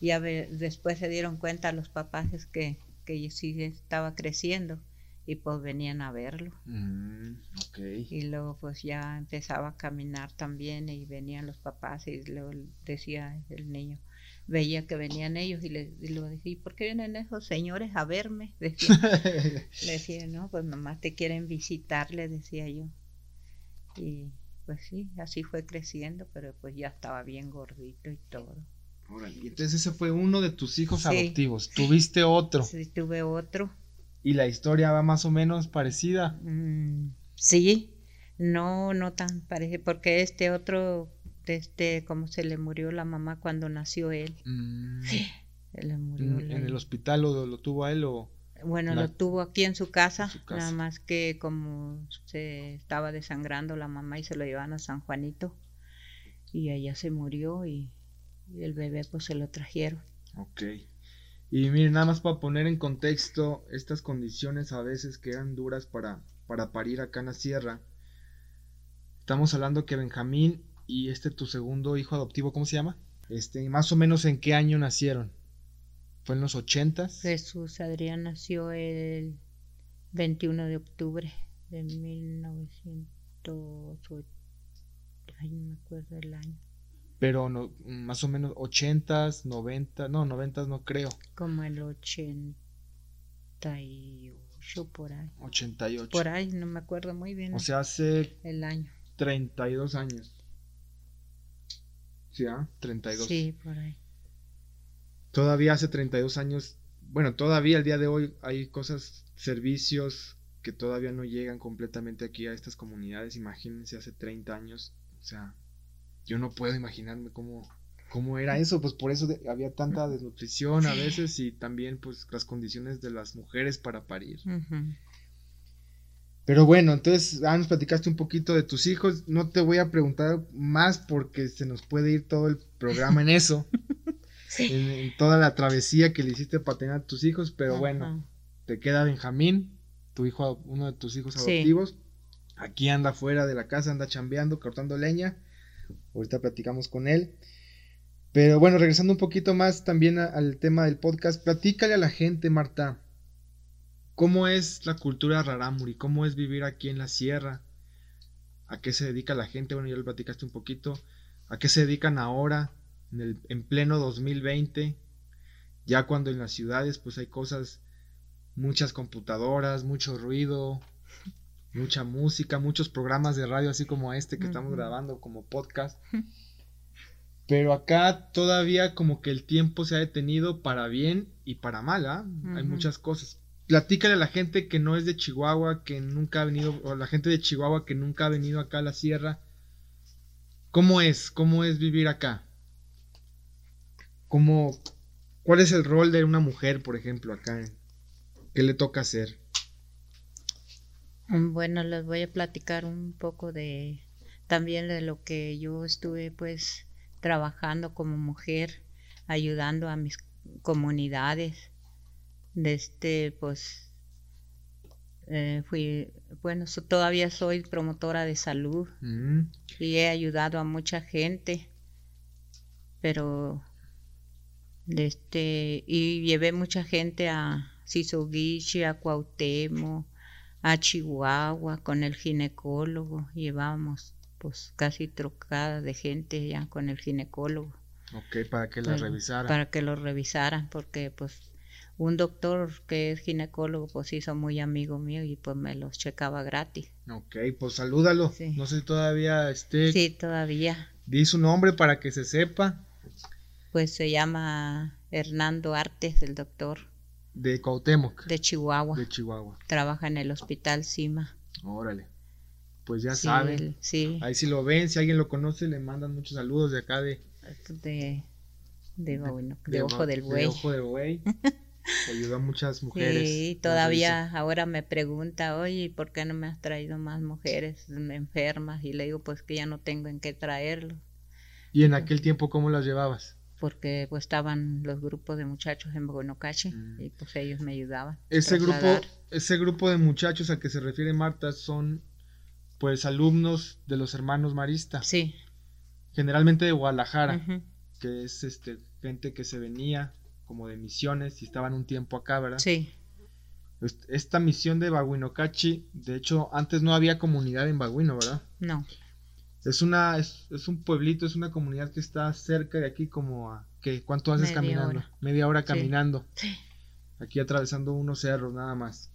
[SPEAKER 1] Ya después se dieron cuenta los papás que, que sí estaba creciendo y pues venían a verlo.
[SPEAKER 2] Mm, okay.
[SPEAKER 1] Y luego pues ya empezaba a caminar también y venían los papás y luego decía el niño, veía que venían ellos y le, y decía, ¿y por qué vienen esos señores a verme? Decía, le decía, no, pues nomás te quieren visitar, le decía yo. Y pues sí, así fue creciendo, pero pues ya estaba bien gordito y todo.
[SPEAKER 2] entonces ese fue uno de tus hijos adoptivos. ¿Tuviste otro?
[SPEAKER 1] Sí, tuve otro.
[SPEAKER 2] ¿Y la historia va más o menos parecida?
[SPEAKER 1] Mm, sí, no, no tan parecida, porque este otro, este, como se le murió la mamá cuando nació él.
[SPEAKER 2] Mm.
[SPEAKER 1] Sí, se le murió.
[SPEAKER 2] ¿En, el hospital lo, lo tuvo a él o...?
[SPEAKER 1] Bueno, lo tuvo aquí en su, casa, nada más que como se estaba desangrando la mamá y se lo llevaban a San Juanito y ella se murió y, el bebé pues se lo trajeron.
[SPEAKER 2] Ok. Y miren, nada más para poner en contexto estas condiciones a veces que eran duras para, para parir acá en la sierra. Estamos hablando que Benjamín y este tu segundo hijo adoptivo, ¿cómo se llama? Este, más o menos en qué año nacieron. ¿Fue en los ochentas?
[SPEAKER 1] Jesús Adrián nació el 21 de octubre de 1908. Ay, no me acuerdo el año.
[SPEAKER 2] pero no, más o menos 80s, 90, no, 90 no creo.
[SPEAKER 1] Como el 88 por ahí.
[SPEAKER 2] 88.
[SPEAKER 1] Por ahí, no me acuerdo muy bien.
[SPEAKER 2] O sea, hace
[SPEAKER 1] el año.
[SPEAKER 2] 32 años. ¿Sí, ah? 32.
[SPEAKER 1] Sí, por ahí.
[SPEAKER 2] Todavía hace 32 años, bueno, todavía el día de hoy hay cosas, servicios que todavía no llegan completamente aquí a estas comunidades. Imagínense hace 30 años, o sea, yo no puedo imaginarme cómo, cómo era eso, pues por eso había tanta desnutrición a veces y también pues las condiciones de las mujeres para parir. Pero bueno, entonces ah, nos platicaste un poquito de tus hijos. No te voy a preguntar más porque se nos puede ir todo el programa en eso. en, toda la travesía que le hiciste para tener a tus hijos. Pero bueno, te queda Benjamín, tu hijo, uno de tus hijos adoptivos. Aquí anda fuera de la casa, anda chambeando, cortando leña. Ahorita platicamos con él. Pero bueno, regresando un poquito más también al tema del podcast, platícale a la gente, Marta, ¿cómo es la cultura rarámuri? ¿Cómo es vivir aquí en la sierra? ¿A qué se dedica la gente? Bueno, ya lo platicaste un poquito. ¿A qué se dedican ahora, en, el, en pleno 2020? Ya cuando en las ciudades pues hay cosas, muchas computadoras, mucho ruido, mucha música, muchos programas de radio así como este que estamos grabando como podcast. Pero acá todavía como que el tiempo se ha detenido para bien y para mal, ¿ah? Hay muchas cosas. Platícale a la gente que no es de Chihuahua, que nunca ha venido, o la gente de Chihuahua que nunca ha venido acá a la sierra. ¿Cómo es? ¿Cómo es vivir acá? ¿Cómo, ¿Cuál es el rol de una mujer, por ejemplo, acá? ¿Qué le toca hacer?
[SPEAKER 1] Mm, bueno, les voy a platicar un poco de también de lo que yo estuve pues trabajando como mujer, ayudando a mis comunidades. De este, pues, eh, fui, bueno, todavía soy promotora de salud mm. y he ayudado a mucha gente, pero este, y llevé mucha gente a Sisoguichi, a Cuauhtémoc, a Chihuahua con el ginecólogo. Llevábamos pues casi trocada de gente ya con el ginecólogo.
[SPEAKER 2] Ok, para que la revisaran.
[SPEAKER 1] Para que lo revisaran, porque pues un doctor que es ginecólogo pues hizo muy amigo mío y pues me los checaba gratis.
[SPEAKER 2] Ok, pues salúdalo. No sé si todavía esté.
[SPEAKER 1] Sí, todavía.
[SPEAKER 2] Di su nombre para que se sepa.
[SPEAKER 1] Pues se llama Hernando Artes, el doctor.
[SPEAKER 2] De Cuauhtémoc.
[SPEAKER 1] De Chihuahua.
[SPEAKER 2] De Chihuahua.
[SPEAKER 1] Trabaja en el hospital Cima.
[SPEAKER 2] Órale. Pues ya saben.
[SPEAKER 1] sí.
[SPEAKER 2] Ahí si lo ven, si alguien lo conoce, le mandan muchos saludos de acá de...
[SPEAKER 1] De, de, de, Ojo del Buey.
[SPEAKER 2] De Ojo del Buey. Ayudó a muchas mujeres.
[SPEAKER 1] Sí, todavía ahora me pregunta, oye, ¿por qué no me has traído más mujeres enfermas? Y le digo, pues que ya no tengo en qué traerlo.
[SPEAKER 2] ¿Y en aquel tiempo cómo las llevabas?
[SPEAKER 1] Porque pues estaban los grupos de muchachos en Bogonocache mm. y pues ellos me ayudaban.
[SPEAKER 2] Ese grupo, ese grupo de muchachos a que se refiere Marta son pues alumnos de los hermanos Marista.
[SPEAKER 1] Sí.
[SPEAKER 2] Generalmente de Guadalajara, que es este gente que se venía como de misiones y estaban un tiempo acá, ¿verdad?
[SPEAKER 1] Sí.
[SPEAKER 2] Esta misión de Baguinocachi, de hecho, antes no había comunidad en Baguino, ¿verdad?
[SPEAKER 1] No.
[SPEAKER 2] Es una es, un pueblito, es una comunidad que está cerca de aquí como a ¿qué? ¿Cuánto haces caminando? Media hora caminando.
[SPEAKER 1] Sí.
[SPEAKER 2] Aquí atravesando unos cerros nada más.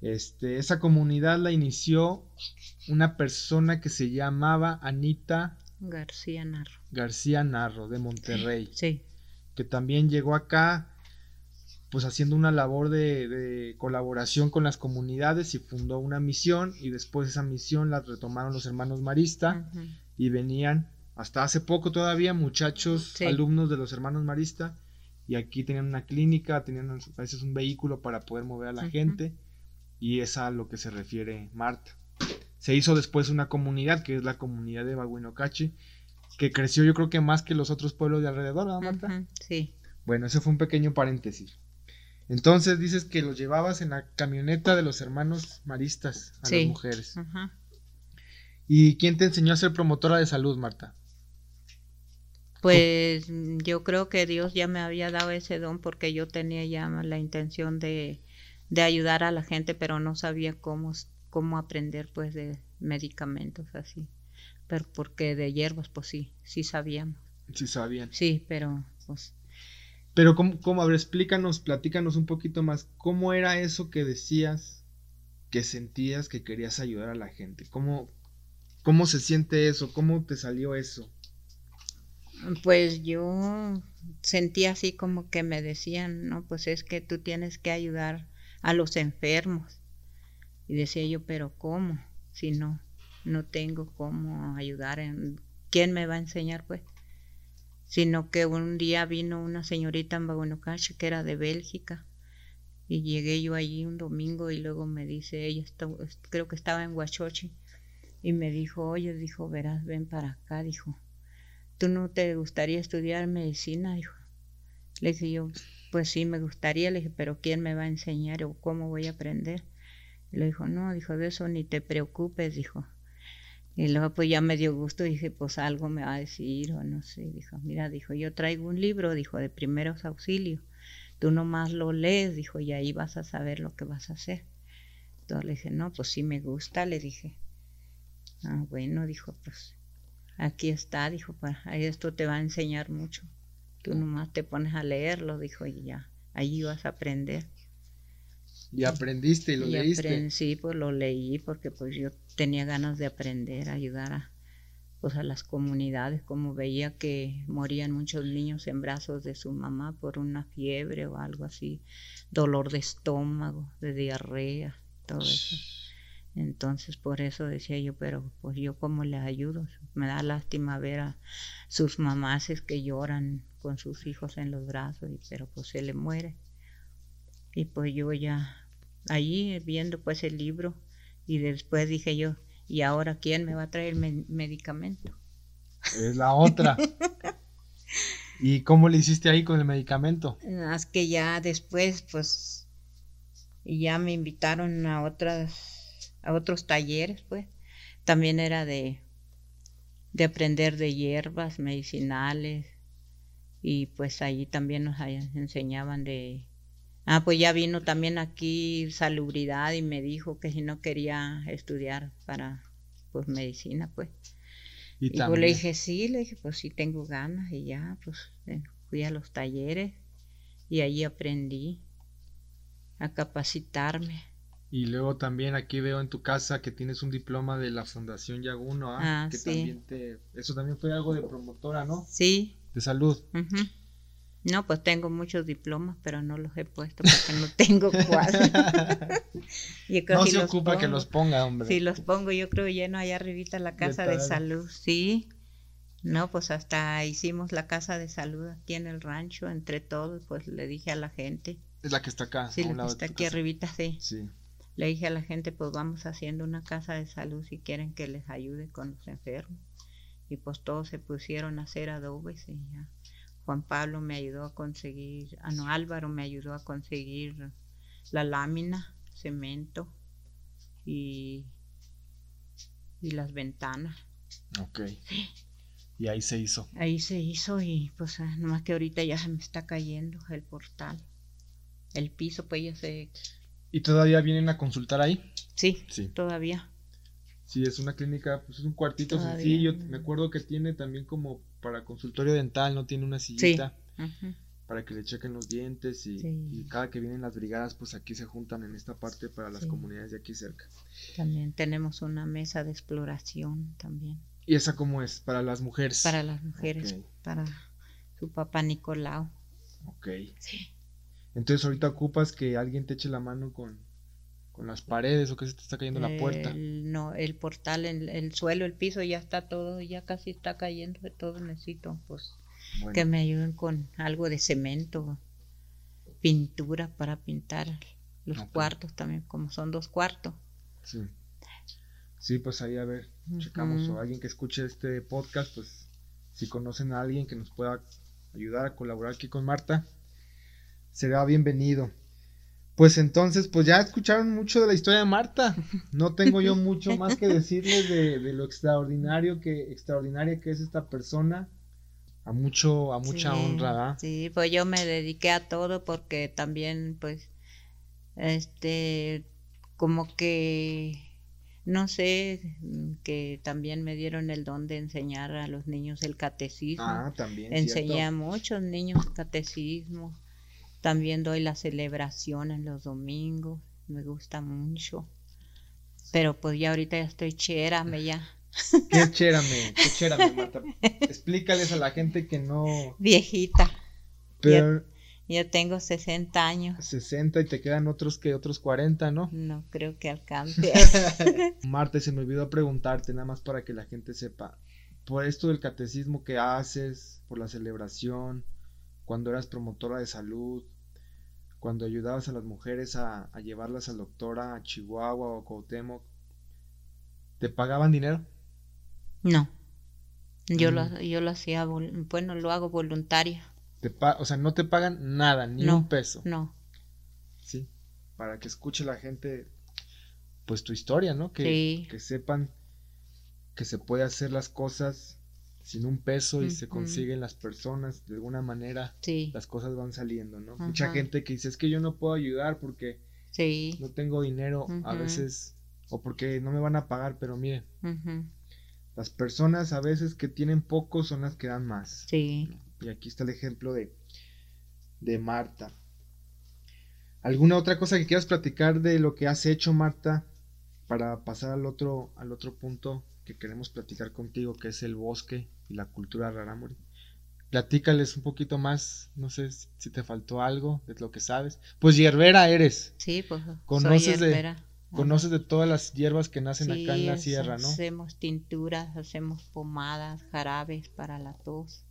[SPEAKER 2] Este, esa comunidad la inició una persona que se llamaba Anita
[SPEAKER 1] García Narro.
[SPEAKER 2] García Narro de Monterrey.
[SPEAKER 1] Sí.
[SPEAKER 2] Que también llegó acá pues haciendo una labor de, colaboración con las comunidades y fundó una misión y después esa misión la retomaron los hermanos Marista y venían hasta hace poco todavía muchachos alumnos de los hermanos Marista y aquí tenían una clínica, tenían a veces un vehículo para poder mover a la gente y es a lo que se refiere Marta. Se hizo después una comunidad que es la comunidad de Baguinocachi que creció yo creo que más que los otros pueblos de alrededor, ¿verdad Marta?
[SPEAKER 1] Sí.
[SPEAKER 2] Bueno, ese fue un pequeño paréntesis. Entonces dices que los llevabas en la camioneta de los hermanos maristas a las mujeres. ¿Y quién te enseñó a ser promotora de salud, Marta?
[SPEAKER 1] Pues yo creo que Dios ya me había dado ese don porque yo tenía ya la intención de, de ayudar a la gente, pero no sabía cómo, cómo aprender pues de medicamentos así. Pero porque de hierbas pues sí, sí sabíamos.
[SPEAKER 2] Sí sabían.
[SPEAKER 1] Sí, pero pues
[SPEAKER 2] Pero cómo, cómo, a ver, explícanos, platícanos un poquito más, ¿cómo era eso que decías que sentías que querías ayudar a la gente? ¿Cómo, cómo se siente eso? ¿Cómo te salió eso?
[SPEAKER 1] Pues yo sentía así como que me decían, no, pues es que tú tienes que ayudar a los enfermos. Y decía yo, pero ¿cómo? Si no, no tengo cómo ayudar. En... ¿Quién me va a enseñar, pues? Sino que un día vino una señorita en Baguanocache que era de Bélgica. Y llegué yo allí un domingo y luego me dice, ella creo que estaba en Huachochi, y me dijo, oye, dijo, verás, ven para acá, dijo, ¿tú no te gustaría estudiar medicina? Dijo. Le dije yo, pues sí, me gustaría, le dije, pero ¿quién me va a enseñar o cómo voy a aprender? le dijo, no, dijo, de eso ni te preocupes, dijo. Y luego pues ya me dio gusto, dije, pues algo me va a decir o no sé. Dijo, mira, dijo, yo traigo un libro, dijo, de primeros auxilios. Tú nomás lo lees, dijo, y ahí vas a saber lo que vas a hacer. Entonces le dije, no, pues sí me gusta, le dije. Ah, bueno, dijo, pues aquí está, dijo, para esto te va a enseñar mucho. Tú nomás te pones a leerlo, dijo, y ya, ahí vas a aprender.
[SPEAKER 2] Y aprendiste y lo leíste.
[SPEAKER 1] sí, pues lo leí porque pues yo tenía ganas de aprender, ayudar a, pues, a las comunidades, como veía que morían muchos niños en brazos de su mamá por una fiebre o algo así, dolor de estómago, de diarrea, todo eso. Entonces por eso decía yo, pero pues yo cómo les ayudo. Me da lástima ver a sus mamás que lloran con sus hijos en los brazos, y, pero pues se le muere. Y pues yo ya allí viendo pues el libro y después dije yo, ¿y ahora quién me va a traer medicamento?
[SPEAKER 2] Es la otra. ¿Y cómo le hiciste ahí con el medicamento?
[SPEAKER 1] Es que ya después pues ya me invitaron a otras a otros talleres pues. También era de de aprender de hierbas medicinales y pues allí también nos enseñaban de Ah, pues ya vino también aquí salubridad y me dijo que si no quería estudiar para pues medicina, pues. Y, pues le dije, sí, le dije, pues sí tengo ganas y ya, pues eh, fui a los talleres y ahí aprendí a capacitarme.
[SPEAKER 2] Y luego también aquí veo en tu casa que tienes un diploma de la Fundación Yaguno, ¿ah? ah que también te, eso también fue algo de promotora, ¿no?
[SPEAKER 1] Sí.
[SPEAKER 2] De salud.
[SPEAKER 1] No, pues tengo muchos diplomas, pero no los he puesto porque no tengo cuadros.
[SPEAKER 2] no se ocupa que los ponga, hombre.
[SPEAKER 1] Si los pongo, yo creo lleno allá arribita la casa de, salud, sí. No, pues hasta hicimos la casa de salud aquí en el rancho, entre todos, pues le dije a la gente.
[SPEAKER 2] Es la que está acá.
[SPEAKER 1] Sí, la que está aquí arribita, sí. Sí. Le dije a la gente, pues vamos haciendo una casa de salud si quieren que les ayude con los enfermos. Y pues todos se pusieron a hacer adobes y ya Juan Pablo me ayudó a conseguir, ah, no, Álvaro me ayudó a conseguir la lámina, cemento y, y las ventanas.
[SPEAKER 2] Ok. Y ahí se hizo.
[SPEAKER 1] Ahí se hizo y pues ah, nomás que ahorita ya se me está cayendo el portal. El piso pues ya se...
[SPEAKER 2] ¿Y todavía vienen a consultar ahí?
[SPEAKER 1] Sí, sí. todavía.
[SPEAKER 2] Sí, es una clínica, pues es un cuartito sencillo. Me acuerdo que tiene también como para consultorio dental, no tiene una sillita para que le chequen los dientes y, cada que vienen las brigadas, pues aquí se juntan en esta parte para las comunidades de aquí cerca.
[SPEAKER 1] También tenemos una mesa de exploración también.
[SPEAKER 2] ¿Y esa cómo es? ¿Para las mujeres?
[SPEAKER 1] Para las mujeres, para su papá Nicolau.
[SPEAKER 2] Ok. Sí. Entonces ahorita ocupas que alguien te eche la mano con, con las paredes o que se te está cayendo la puerta.
[SPEAKER 1] no, el portal, el, el, suelo, el piso ya está todo, ya casi está cayendo de todo. Necesito pues que me ayuden con algo de cemento, pintura para pintar los cuartos también, como son dos cuartos.
[SPEAKER 2] Sí. Sí, pues ahí a ver, checamos o alguien que escuche este podcast, pues si conocen a alguien que nos pueda ayudar a colaborar aquí con Marta, será bienvenido. Pues entonces, pues ya escucharon mucho de la historia de Marta. No tengo yo mucho más que decirles de, lo extraordinario que, extraordinaria que es esta persona. A mucho, a mucha honra,
[SPEAKER 1] Sí, pues yo me dediqué a todo porque también, pues, este, como que No sé, que también me dieron el don de enseñar a los niños el catecismo.
[SPEAKER 2] Ah, también.
[SPEAKER 1] Enseñé
[SPEAKER 2] cierto.
[SPEAKER 1] a muchos niños catecismo. También doy la celebración en los domingos. Me gusta mucho. Pero pues ya ahorita ya estoy chérame ya.
[SPEAKER 2] Qué chérame, qué chérame, Marta. Explícales a la gente que no.
[SPEAKER 1] Viejita.
[SPEAKER 2] Pero
[SPEAKER 1] Ya tengo 60 años.
[SPEAKER 2] 60 y te quedan otros que otros 40, ¿no?
[SPEAKER 1] No creo que alcance.
[SPEAKER 2] Marta, se me olvidó preguntarte, nada más para que la gente sepa. Por esto del catecismo que haces, por la celebración, cuando eras promotora de salud, cuando ayudabas a las mujeres a, a llevarlas al doctor a Chihuahua o Cuauhtémoc, ¿te pagaban dinero?
[SPEAKER 1] No. Yo,
[SPEAKER 2] Mm.
[SPEAKER 1] lo, yo lo hacía, bueno, lo hago voluntaria.
[SPEAKER 2] Te o sea, no te pagan nada, ni
[SPEAKER 1] No,
[SPEAKER 2] un peso.
[SPEAKER 1] No.
[SPEAKER 2] Sí, para que escuche la gente, pues tu historia, ¿no? Que,
[SPEAKER 1] Sí.
[SPEAKER 2] que sepan que se puede hacer las cosas sin un peso y se consiguen las personas de alguna manera,
[SPEAKER 1] Sí.
[SPEAKER 2] las cosas van saliendo, ¿no? Mucha gente que dice, es que yo no puedo ayudar porque
[SPEAKER 1] Sí.
[SPEAKER 2] no tengo dinero a veces, o porque no me van a pagar, pero mire,
[SPEAKER 1] Ujú.
[SPEAKER 2] las personas a veces que tienen poco son las que dan más.
[SPEAKER 1] Sí.
[SPEAKER 2] Y aquí está el ejemplo de, de Marta. ¿Alguna otra cosa que quieras platicar de lo que has hecho, Marta? Para pasar al otro, al otro punto que queremos platicar contigo, que es el bosque y la cultura rarámuri. Platícales un poquito más, no sé si te faltó algo de lo que sabes. Pues hierbera eres,
[SPEAKER 1] Sí, pues
[SPEAKER 2] Conoces
[SPEAKER 1] soy
[SPEAKER 2] de- conoces de todas las hierbas que nacen
[SPEAKER 1] Sí,
[SPEAKER 2] acá en la sierra, ¿no?
[SPEAKER 1] Hacemos tinturas, hacemos pomadas, jarabes para la tos.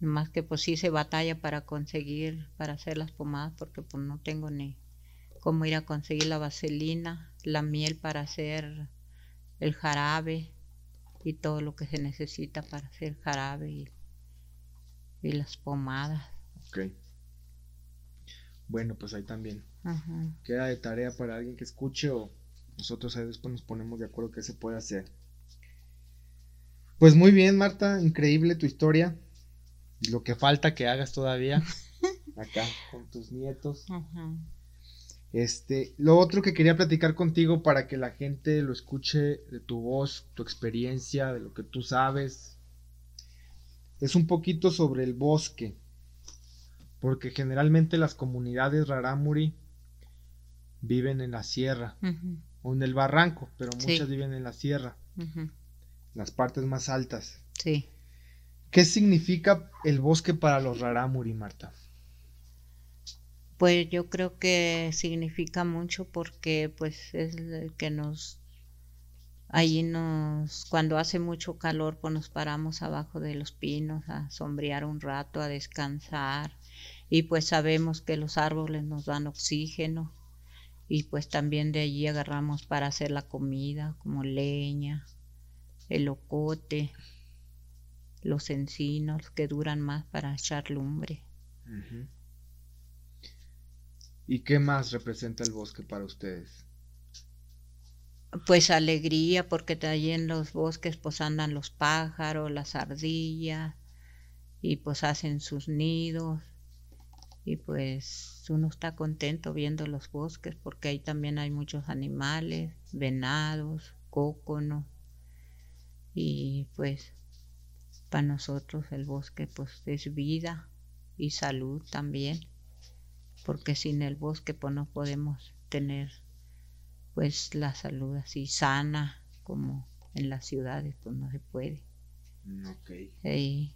[SPEAKER 1] Más que pues sí se batalla para conseguir, para hacer las pomadas, porque pues no tengo ni cómo ir a conseguir la vaselina, la miel para hacer el jarabe y todo lo que se necesita para hacer jarabe y, y las pomadas.
[SPEAKER 2] Ok. Bueno, pues ahí también
[SPEAKER 1] Ajá.
[SPEAKER 2] queda de tarea para alguien que escuche o nosotros ahí después nos ponemos de acuerdo qué se puede hacer. Pues muy bien, Marta, increíble tu historia. Y lo que falta que hagas todavía acá con tus nietos.
[SPEAKER 1] Ajá.
[SPEAKER 2] Este, lo otro que quería platicar contigo para que la gente lo escuche de tu voz, tu experiencia, de lo que tú sabes, es un poquito sobre el bosque. Porque generalmente las comunidades rarámuri viven en la sierra o en el barranco, pero
[SPEAKER 1] Sí.
[SPEAKER 2] muchas viven en la sierra,
[SPEAKER 1] ujú.
[SPEAKER 2] las partes más altas.
[SPEAKER 1] Sí.
[SPEAKER 2] ¿Qué significa el bosque para los rarámuri, Marta?
[SPEAKER 1] Pues yo creo que significa mucho porque pues es que nos allí nos cuando hace mucho calor pues nos paramos abajo de los pinos a sombrear un rato, a descansar y pues sabemos que los árboles nos dan oxígeno y pues también de allí agarramos para hacer la comida como leña, el ocote, los encinos que duran más para echar lumbre.
[SPEAKER 2] ¿Y qué más representa el bosque para ustedes?
[SPEAKER 1] Pues alegría, porque allí en los bosques pues andan los pájaros, las ardillas, y pues hacen sus nidos, y pues uno está contento viendo los bosques, porque ahí también hay muchos animales, venados, cóconos, y pues para nosotros el bosque pues es vida y salud también, porque sin el bosque pues no podemos tener pues la salud así sana como en las ciudades pues no se puede. Y,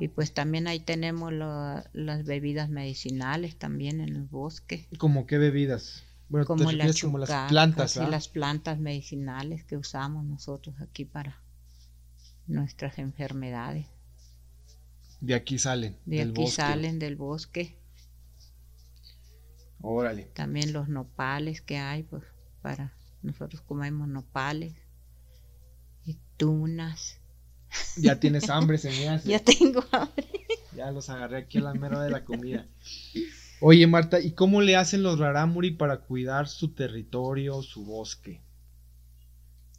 [SPEAKER 1] y, pues también ahí tenemos lo- las bebidas medicinales también en el bosque.
[SPEAKER 2] ¿Como qué bebidas? Bueno,
[SPEAKER 1] como la
[SPEAKER 2] refieres como las plantas, ¿verdad?
[SPEAKER 1] las plantas medicinales que usamos nosotros aquí para nuestras enfermedades
[SPEAKER 2] De aquí salen.
[SPEAKER 1] de
[SPEAKER 2] del
[SPEAKER 1] aquí
[SPEAKER 2] bosque.
[SPEAKER 1] salen del bosque
[SPEAKER 2] Órale.
[SPEAKER 1] también los nopales que hay pues para nosotros comemos nopales y tunas
[SPEAKER 2] Ya tienes hambre, se me hace.
[SPEAKER 1] ya tengo hambre
[SPEAKER 2] Ya los agarré aquí a la mera de la comida. Oye, Marta, ¿y cómo le hacen los rarámuri para cuidar su territorio, su bosque?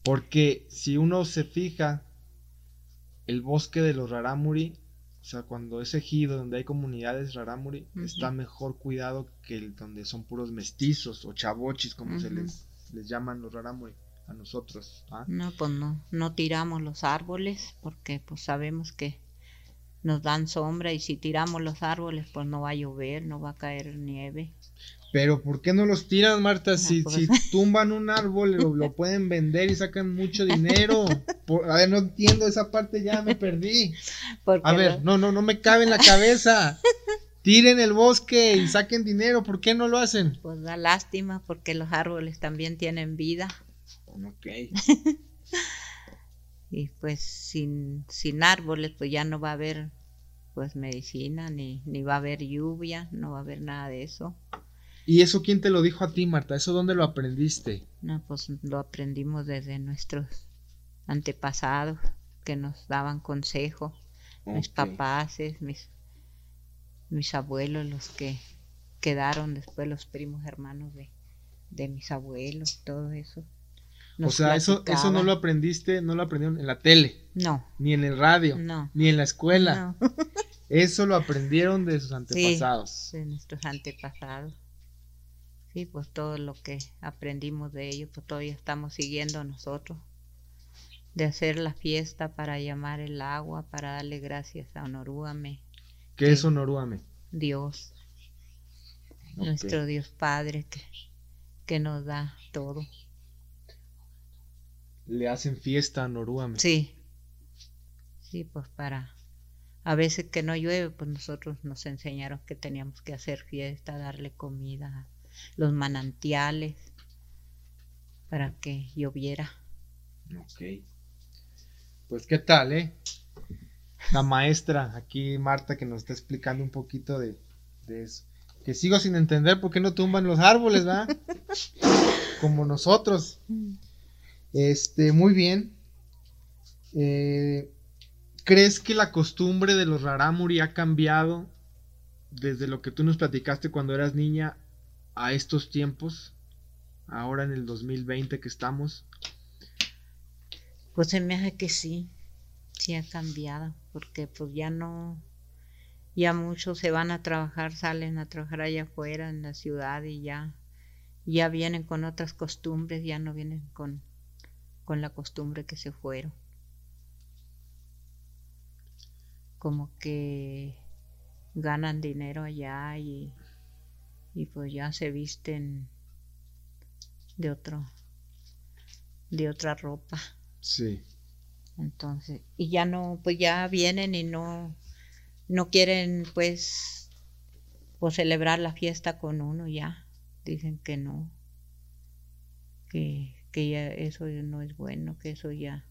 [SPEAKER 2] Porque si uno se fija, el bosque de los rarámuri, o sea, cuando es ejido, donde hay comunidades rarámuri, está mejor cuidado que el donde son puros mestizos o chavochis, como se les les llaman los rarámuri a nosotros. ¿ah?
[SPEAKER 1] No, pues no, no tiramos los árboles porque pues sabemos que nos dan sombra y si tiramos los árboles pues no va a llover, no va a caer nieve.
[SPEAKER 2] Pero ¿por qué no los tiran, Marta? si, pues si tumban un árbol, lo, pueden vender y sacan mucho dinero. a ver, no entiendo esa parte, ya me perdí. a ver, no, no, no me cabe en la cabeza. Tiren el bosque y saquen dinero, ¿por qué no lo hacen?
[SPEAKER 1] Pues da lástima porque los árboles también tienen vida.
[SPEAKER 2] Ok.
[SPEAKER 1] y pues sin, sin árboles pues ya no va a haber pues medicina, ni, ni va a haber lluvia, no va a haber nada de eso.
[SPEAKER 2] ¿Y eso quién te lo dijo a ti, Marta? ¿Eso dónde lo aprendiste?
[SPEAKER 1] No, pues lo aprendimos desde nuestros antepasados que nos daban consejo, mis papás, mis, mis abuelos, los que quedaron después los primos hermanos de, de mis abuelos, todo eso
[SPEAKER 2] o sea, eso, eso no lo aprendiste, no lo aprendieron en la tele.
[SPEAKER 1] No.
[SPEAKER 2] Ni en el radio. No. Ni en la escuela. No. eso lo aprendieron de sus antepasados.
[SPEAKER 1] Sí, de nuestros antepasados. Sí, pues todo lo que aprendimos de ellos, pues todavía estamos siguiendo nosotros. De hacer la fiesta para llamar el agua, para darle gracias a Onorúame.
[SPEAKER 2] ¿Qué es Onorúame?
[SPEAKER 1] Dios. Nuestro Dios Padre que, que nos da todo
[SPEAKER 2] le hacen fiesta a Noruame.
[SPEAKER 1] Sí. Sí, pues para. A veces que no llueve, pues nosotros nos enseñaron que teníamos que hacer fiesta, darle comida, los manantiales, para que lloviera.
[SPEAKER 2] Ok. Pues qué tal, ¿eh? La maestra, aquí Marta, que nos está explicando un poquito de, de eso. Que sigo sin entender por qué no tumban los árboles, ¿verdad? Como nosotros. Este, muy bien. Eh, ¿Crees que la costumbre de los rarámuri ha cambiado desde lo que tú nos platicaste cuando eras niña a estos tiempos? Ahora en el 2020 que estamos.
[SPEAKER 1] Pues se me hace que sí, sí ha cambiado, porque pues ya no, ya muchos se van a trabajar, salen a trabajar allá afuera en la ciudad y ya, ya vienen con otras costumbres, ya no vienen con con la costumbre que se fueron. Como que ganan dinero allá y, y pues ya se visten de otro de otra ropa.
[SPEAKER 2] Sí.
[SPEAKER 1] Entonces, y ya no, pues ya vienen y no, no quieren pues, pues celebrar la fiesta con uno ya. Dicen que no. Que que ya eso no es bueno, que eso ya,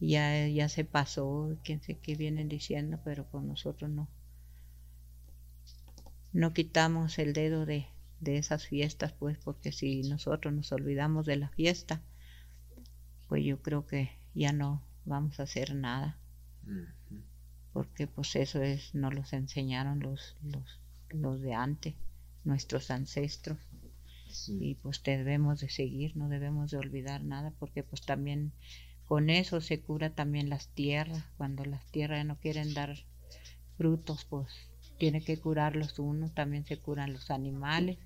[SPEAKER 1] ya, ya se pasó, quién sé qué vienen diciendo, pero con nosotros no. No quitamos el dedo de, de esas fiestas, pues, porque si nosotros nos olvidamos de la fiesta, pues yo creo que ya no vamos a hacer nada. Porque pues eso es, nos los enseñaron los, los, los de antes, nuestros ancestros. Y pues debemos de seguir, no debemos de olvidar nada porque pues también con eso se cura también las tierras, cuando las tierras no quieren dar frutos pues tiene que curarlos uno, también se curan los animales,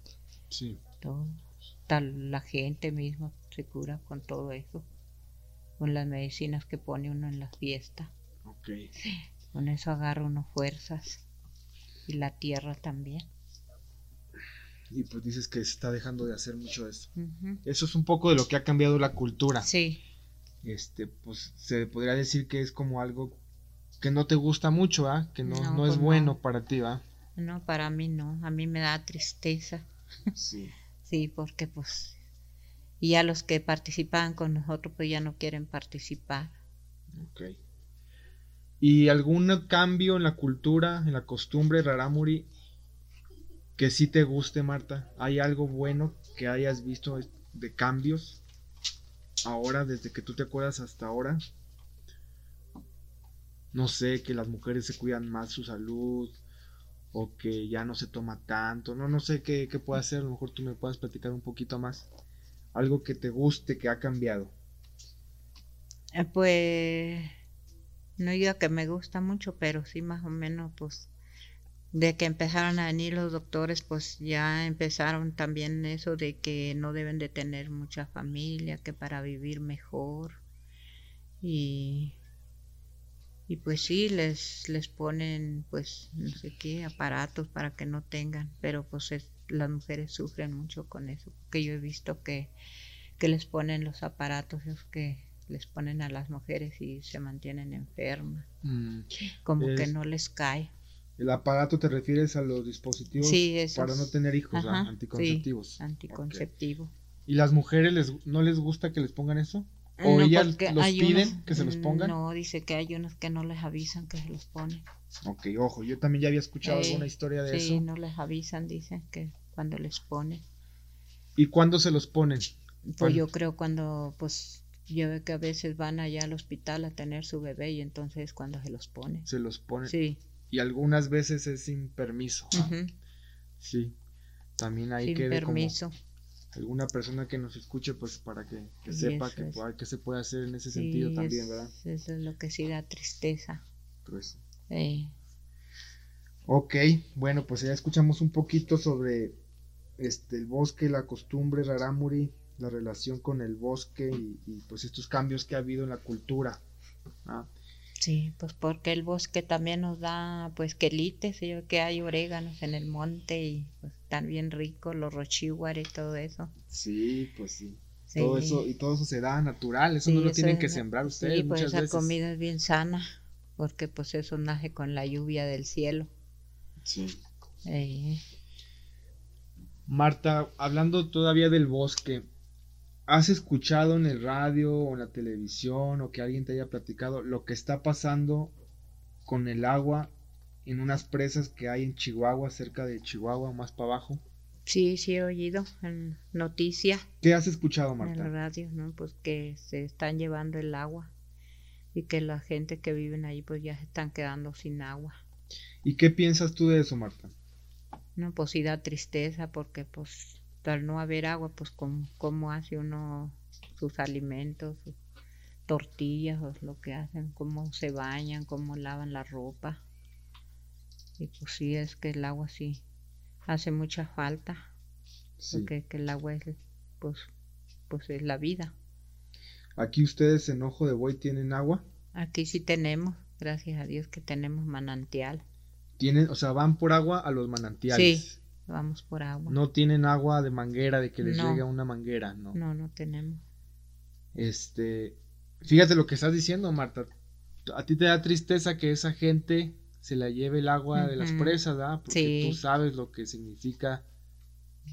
[SPEAKER 2] sí.
[SPEAKER 1] todo, tal, la gente misma se cura con todo eso, con las medicinas que pone uno en la fiesta.
[SPEAKER 2] Okay.
[SPEAKER 1] con eso agarra uno fuerzas y la tierra también
[SPEAKER 2] y pues dices que se está dejando de hacer mucho eso. Eso es un poco de lo que ha cambiado la cultura.
[SPEAKER 1] Sí.
[SPEAKER 2] Este, pues se podría decir que es como algo que no te gusta mucho, ¿ah? Que no, no, es pues bueno para ti, ¿va?
[SPEAKER 1] No, para mí no, a mí me da tristeza.
[SPEAKER 2] Sí.
[SPEAKER 1] sí, porque pues y a los que participaban con nosotros pues ya no quieren participar.
[SPEAKER 2] Ok. ¿Y algún cambio en la cultura, en la costumbre Raramuri que sí te guste, Marta? ¿Hay algo bueno que hayas visto de cambios ahora, desde que tú te acuerdas hasta ahora? No sé, que las mujeres se cuidan más su salud o que ya no se toma tanto. No, no sé qué, qué hacer. A lo mejor tú me puedas platicar un poquito más. Algo que te guste, que ha cambiado.
[SPEAKER 1] Eh, pues no digo que me gusta mucho, pero sí más o menos pues de que empezaron a venir los doctores, pues ya empezaron también eso de que no deben de tener mucha familia, que para vivir mejor. Y, y pues sí, les, les ponen pues no sé qué, aparatos para que no tengan, pero pues las mujeres sufren mucho con eso, porque yo he visto que, que les ponen los aparatos, es que les ponen a las mujeres y se mantienen enfermas, mm, como que no les cae.
[SPEAKER 2] El aparato te refieres a los dispositivos para no tener hijos, anticonceptivos.
[SPEAKER 1] Sí, anticonceptivo.
[SPEAKER 2] ¿Y las mujeres les, no les gusta que les pongan eso? ¿O ellas los piden que se los pongan?
[SPEAKER 1] No, dice que hay unos que no les avisan que se los ponen.
[SPEAKER 2] Ok, ojo, yo también ya había escuchado alguna historia de eso. Sí,
[SPEAKER 1] no les avisan, dicen que cuando les ponen.
[SPEAKER 2] ¿Y cuándo se los ponen?
[SPEAKER 1] Pues yo creo cuando, pues, yo veo que a veces van allá al hospital a tener su bebé y entonces cuando se los ponen.
[SPEAKER 2] Se los ponen.
[SPEAKER 1] Sí
[SPEAKER 2] y algunas veces es sin permiso. Sí, también hay que permiso. Alguna persona que nos escuche, pues para que, sepa que, que, se puede hacer en ese sentido también, ¿verdad?
[SPEAKER 1] Eso es lo que sí da tristeza.
[SPEAKER 2] Pues. Ok, bueno, pues ya escuchamos un poquito sobre este el bosque, la costumbre rarámuri, la relación con el bosque y, y, pues estos cambios que ha habido en la cultura. ¿ah?
[SPEAKER 1] Sí, pues porque el bosque también nos da pues quelites, que hay oréganos en el monte y pues están bien ricos los y todo eso.
[SPEAKER 2] Sí, pues sí. Todo eso y todo eso se da natural, eso no lo tienen que sembrar ustedes sí, pues
[SPEAKER 1] esa comida es bien sana, porque pues eso nace con la lluvia del cielo.
[SPEAKER 2] Sí. Marta, hablando todavía del bosque, ¿Has escuchado en el radio o en la televisión o que alguien te haya platicado lo que está pasando con el agua en unas presas que hay en Chihuahua, cerca de Chihuahua, más para abajo?
[SPEAKER 1] Sí, sí he oído en noticias.
[SPEAKER 2] ¿Qué has escuchado, Marta?
[SPEAKER 1] En el radio, ¿no? Pues que se están llevando el agua y que la gente que vive ahí pues ya se están quedando sin agua.
[SPEAKER 2] ¿Y qué piensas tú de eso, Marta?
[SPEAKER 1] No, pues sí da tristeza porque pues al no haber agua, pues cómo, hace uno sus alimentos, sus tortillas o lo que hacen, cómo se bañan, cómo lavan la ropa. Y pues sí, es que el agua sí hace mucha falta, porque que el agua es, pues, pues es la vida.
[SPEAKER 2] ¿Aquí ustedes en Ojo de Buey tienen agua?
[SPEAKER 1] Aquí sí tenemos, gracias a Dios que tenemos manantial.
[SPEAKER 2] Tienen, o sea, van por agua a los manantiales.
[SPEAKER 1] Sí, vamos por agua.
[SPEAKER 2] No tienen agua de manguera, de que les llegue a una manguera, ¿no?
[SPEAKER 1] No, no tenemos.
[SPEAKER 2] Este, fíjate lo que estás diciendo, Marta. A ti te da tristeza que esa gente se la lleve el agua de las presas, ¿verdad? Porque tú sabes lo que significa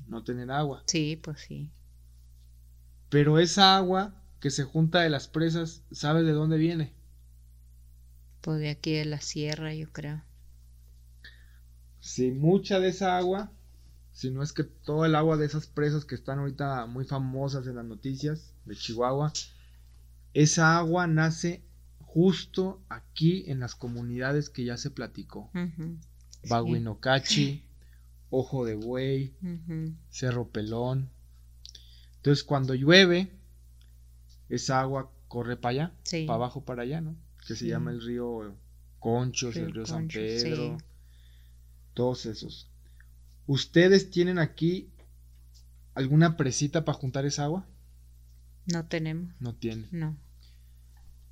[SPEAKER 2] no tener agua.
[SPEAKER 1] Sí, pues sí.
[SPEAKER 2] Pero esa agua que se junta de las presas, ¿sabes de dónde viene?
[SPEAKER 1] Pues de aquí de la sierra, yo creo.
[SPEAKER 2] Sí, mucha de esa agua si no es que todo el agua de esas presas que están ahorita muy famosas en las noticias de Chihuahua, esa agua nace justo aquí en las comunidades que ya se platicó. Baguinocachi, Ojo de Buey, Cerro Pelón. Entonces cuando llueve, esa agua corre para allá, para abajo para allá, ¿no? Que se llama el río Conchos, el río San Pedro, todos esos. ¿Ustedes tienen aquí alguna presita para juntar esa agua?
[SPEAKER 1] No tenemos.
[SPEAKER 2] No tienen.
[SPEAKER 1] No.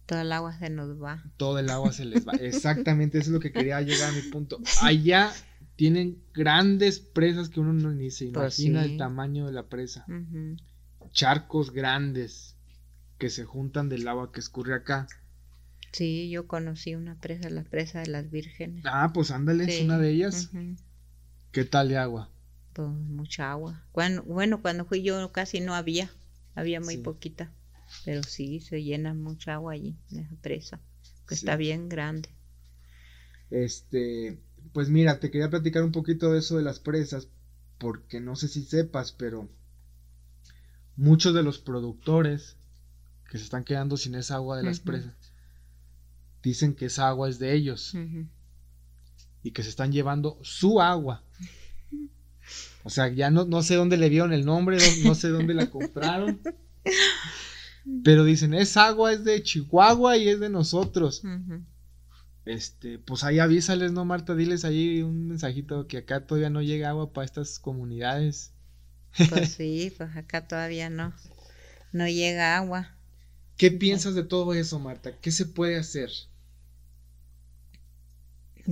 [SPEAKER 1] Todo el agua se nos va.
[SPEAKER 2] Todo el agua se les va. Exactamente, eso es lo que quería llegar a mi punto. Allá tienen grandes presas que uno no ni se pues imagina el tamaño de la presa. Charcos grandes que se juntan del agua que escurre acá.
[SPEAKER 1] Sí, yo conocí una presa, la presa de las vírgenes.
[SPEAKER 2] Ah, pues ándale, es una de ellas. ¿Qué tal de agua?
[SPEAKER 1] Pues mucha agua. Cuando, bueno, cuando fui yo casi no había, había muy poquita, pero sí se llena mucha agua allí en esa presa, que está bien grande.
[SPEAKER 2] Este, pues mira, te quería platicar un poquito de eso de las presas, porque no sé si sepas, pero muchos de los productores que se están quedando sin esa agua de las presas dicen que esa agua es de ellos y que se están llevando su agua. O sea, ya no, no sé dónde le vieron el nombre, no, sé dónde la compraron. Pero dicen, esa agua es de Chihuahua y es de nosotros. este, pues ahí avísales, ¿no, Marta? Diles ahí un mensajito que acá todavía no llega agua para estas comunidades.
[SPEAKER 1] Pues sí, pues acá todavía no, no llega agua.
[SPEAKER 2] ¿Qué piensas de todo eso, Marta? ¿Qué se puede hacer?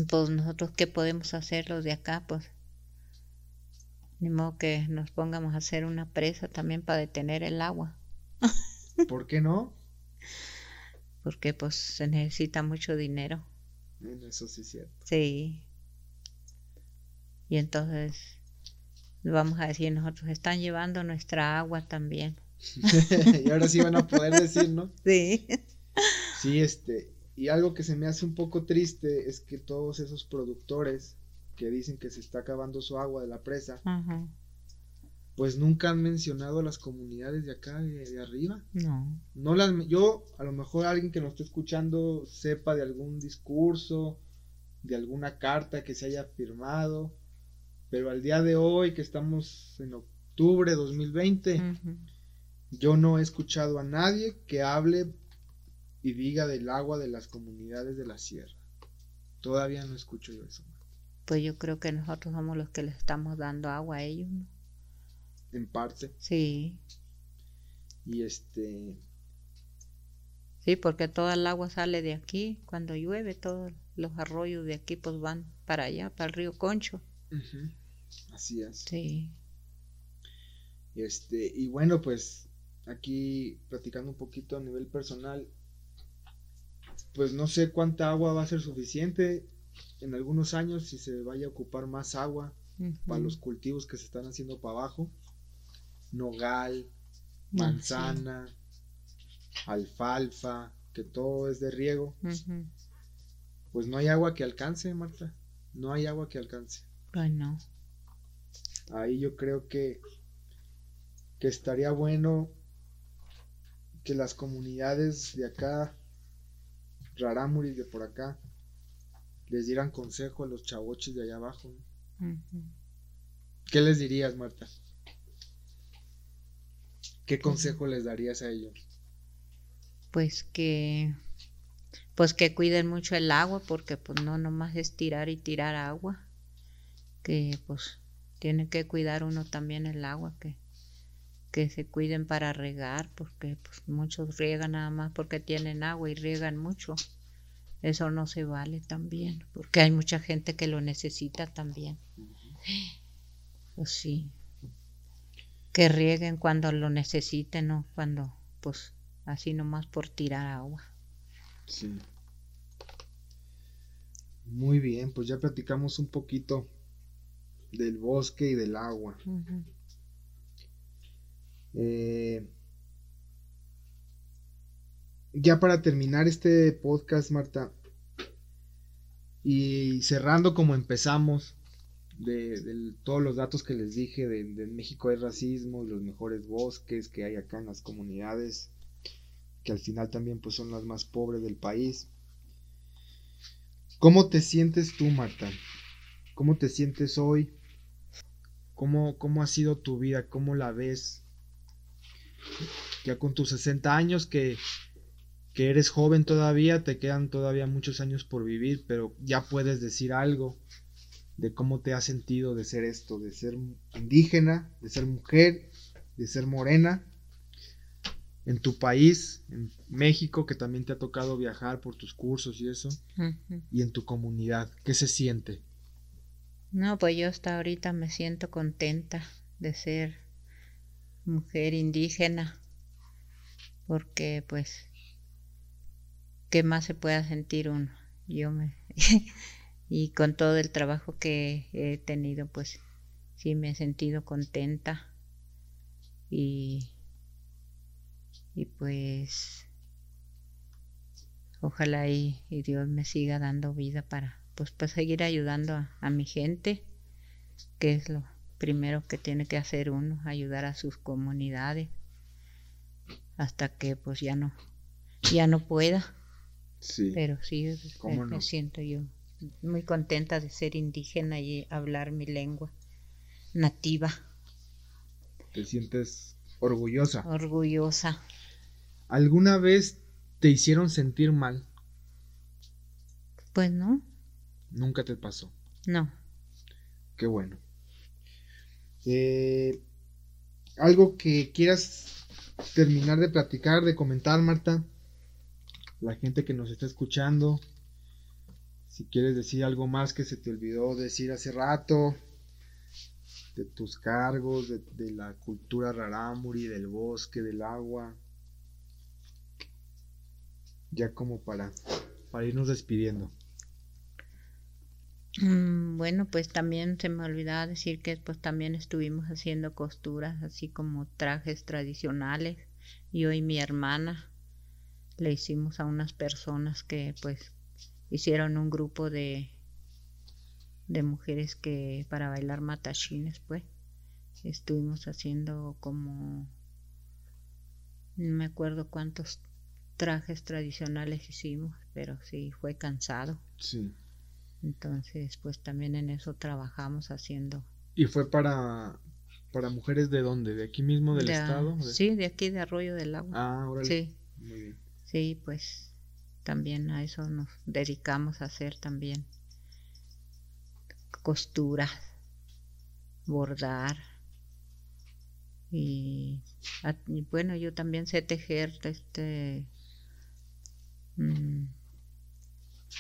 [SPEAKER 1] Pues nosotros, ¿qué podemos hacer los de acá? Pues ni modo que nos pongamos a hacer una presa también para detener el agua.
[SPEAKER 2] ¿Por qué no?
[SPEAKER 1] Porque pues se necesita mucho dinero.
[SPEAKER 2] Eso sí es cierto.
[SPEAKER 1] Sí. Y entonces vamos a decir nosotros, están llevando nuestra agua también.
[SPEAKER 2] y ahora sí van a poder decir, ¿no?
[SPEAKER 1] Sí.
[SPEAKER 2] Sí, este, y algo que se me hace un poco triste es que todos esos productores que dicen que se está acabando su agua de la presa, pues nunca han mencionado a las comunidades de acá, de, arriba.
[SPEAKER 1] No.
[SPEAKER 2] no las, yo, a lo mejor alguien que nos esté escuchando sepa de algún discurso, de alguna carta que se haya firmado, pero al día de hoy, que estamos en octubre de 2020, yo no he escuchado a nadie que hable y diga del agua de las comunidades de la sierra. Todavía no escucho yo eso.
[SPEAKER 1] Pues yo creo que nosotros somos los que les estamos dando agua a ellos, ¿no?
[SPEAKER 2] En parte.
[SPEAKER 1] Sí.
[SPEAKER 2] Y este...
[SPEAKER 1] Sí, porque toda el agua sale de aquí. Cuando llueve, todos los arroyos de aquí pues van para allá, para el río Concho.
[SPEAKER 2] Así es.
[SPEAKER 1] Sí.
[SPEAKER 2] Este, y bueno, pues aquí platicando un poquito a nivel personal, pues no sé cuánta agua va a ser suficiente en algunos años si se vaya a ocupar más agua para los cultivos que se están haciendo para abajo. Nogal, ah, manzana, alfalfa, que todo es de riego. Pues no hay agua que alcance, Marta. No hay agua que alcance.
[SPEAKER 1] Bueno.
[SPEAKER 2] Ahí yo creo que, que estaría bueno que las comunidades de acá, Rarámuris de por acá, les dieran consejo a los chavoches de allá abajo. ¿Qué les dirías, Marta? ¿Qué consejo les darías a ellos?
[SPEAKER 1] Pues que pues que cuiden mucho el agua porque pues no nomás es tirar y tirar agua que pues tiene que cuidar uno también el agua que que se cuiden para regar, porque pues, muchos riegan nada más porque tienen agua y riegan mucho. Eso no se vale también, porque hay mucha gente que lo necesita también. Pues sí. Que rieguen cuando lo necesiten, no cuando, pues, así nomás por tirar agua.
[SPEAKER 2] Sí. Muy bien, pues ya platicamos un poquito del bosque y del agua. Eh, ya para terminar este podcast, Marta, y cerrando como empezamos, de, todos los datos que les dije, de, México hay racismo y los mejores bosques que hay acá en las comunidades, que al final también pues son las más pobres del país. ¿Cómo te sientes tú, Marta? ¿Cómo te sientes hoy? ¿Cómo, cómo ha sido tu vida? ¿Cómo la ves? ya con tus 60 años que, que eres joven todavía, te quedan todavía muchos años por vivir, pero ya puedes decir algo de cómo te has sentido de ser esto, de ser indígena, de ser mujer, de ser morena, en tu país, en México, que también te ha tocado viajar por tus cursos y eso, y en tu comunidad, ¿qué se siente?
[SPEAKER 1] No, pues yo hasta ahorita me siento contenta de ser mujer indígena, porque pues, ¿qué más se pueda sentir uno? Yo me... y con todo el trabajo que he tenido, pues sí me he sentido contenta y, y pues ojalá y, Dios me siga dando vida para pues, pues seguir ayudando a, a mi gente, que es lo, primero que tiene que hacer uno, ayudar a sus comunidades hasta que pues ya no ya no pueda.
[SPEAKER 2] Sí.
[SPEAKER 1] Pero sí me, siento yo muy contenta de ser indígena y hablar mi lengua nativa.
[SPEAKER 2] ¿Te sientes orgullosa?
[SPEAKER 1] Orgullosa.
[SPEAKER 2] ¿Alguna vez te hicieron sentir mal?
[SPEAKER 1] Pues no,
[SPEAKER 2] Nunca te pasó.
[SPEAKER 1] no.
[SPEAKER 2] Qué bueno. Eh, algo que quieras terminar de platicar, de comentar, Marta. La gente que nos está escuchando. Si quieres decir algo más que se te olvidó decir hace rato. De tus cargos, de, la cultura rarámuri, del bosque, del agua. Ya como para, para irnos despidiendo.
[SPEAKER 1] Mm, Bueno, pues también se me olvidaba decir que pues también estuvimos haciendo costuras, así como trajes tradicionales. Y mi hermana le hicimos a unas personas que pues hicieron un grupo de de mujeres que para bailar matachines, pues estuvimos haciendo como no me acuerdo cuántos trajes tradicionales hicimos, pero sí fue cansado.
[SPEAKER 2] Sí.
[SPEAKER 1] Entonces, pues también en eso trabajamos haciendo.
[SPEAKER 2] ¿Y fue para, para mujeres de dónde? ¿De aquí mismo del
[SPEAKER 1] de-
[SPEAKER 2] estado? De-
[SPEAKER 1] Sí, de aquí de Arroyo del Agua.
[SPEAKER 2] Ah, órale.
[SPEAKER 1] sí,
[SPEAKER 2] Muy bien.
[SPEAKER 1] sí, pues también a eso nos dedicamos a hacer también costuras, bordar y, bueno, yo también sé tejer este mm,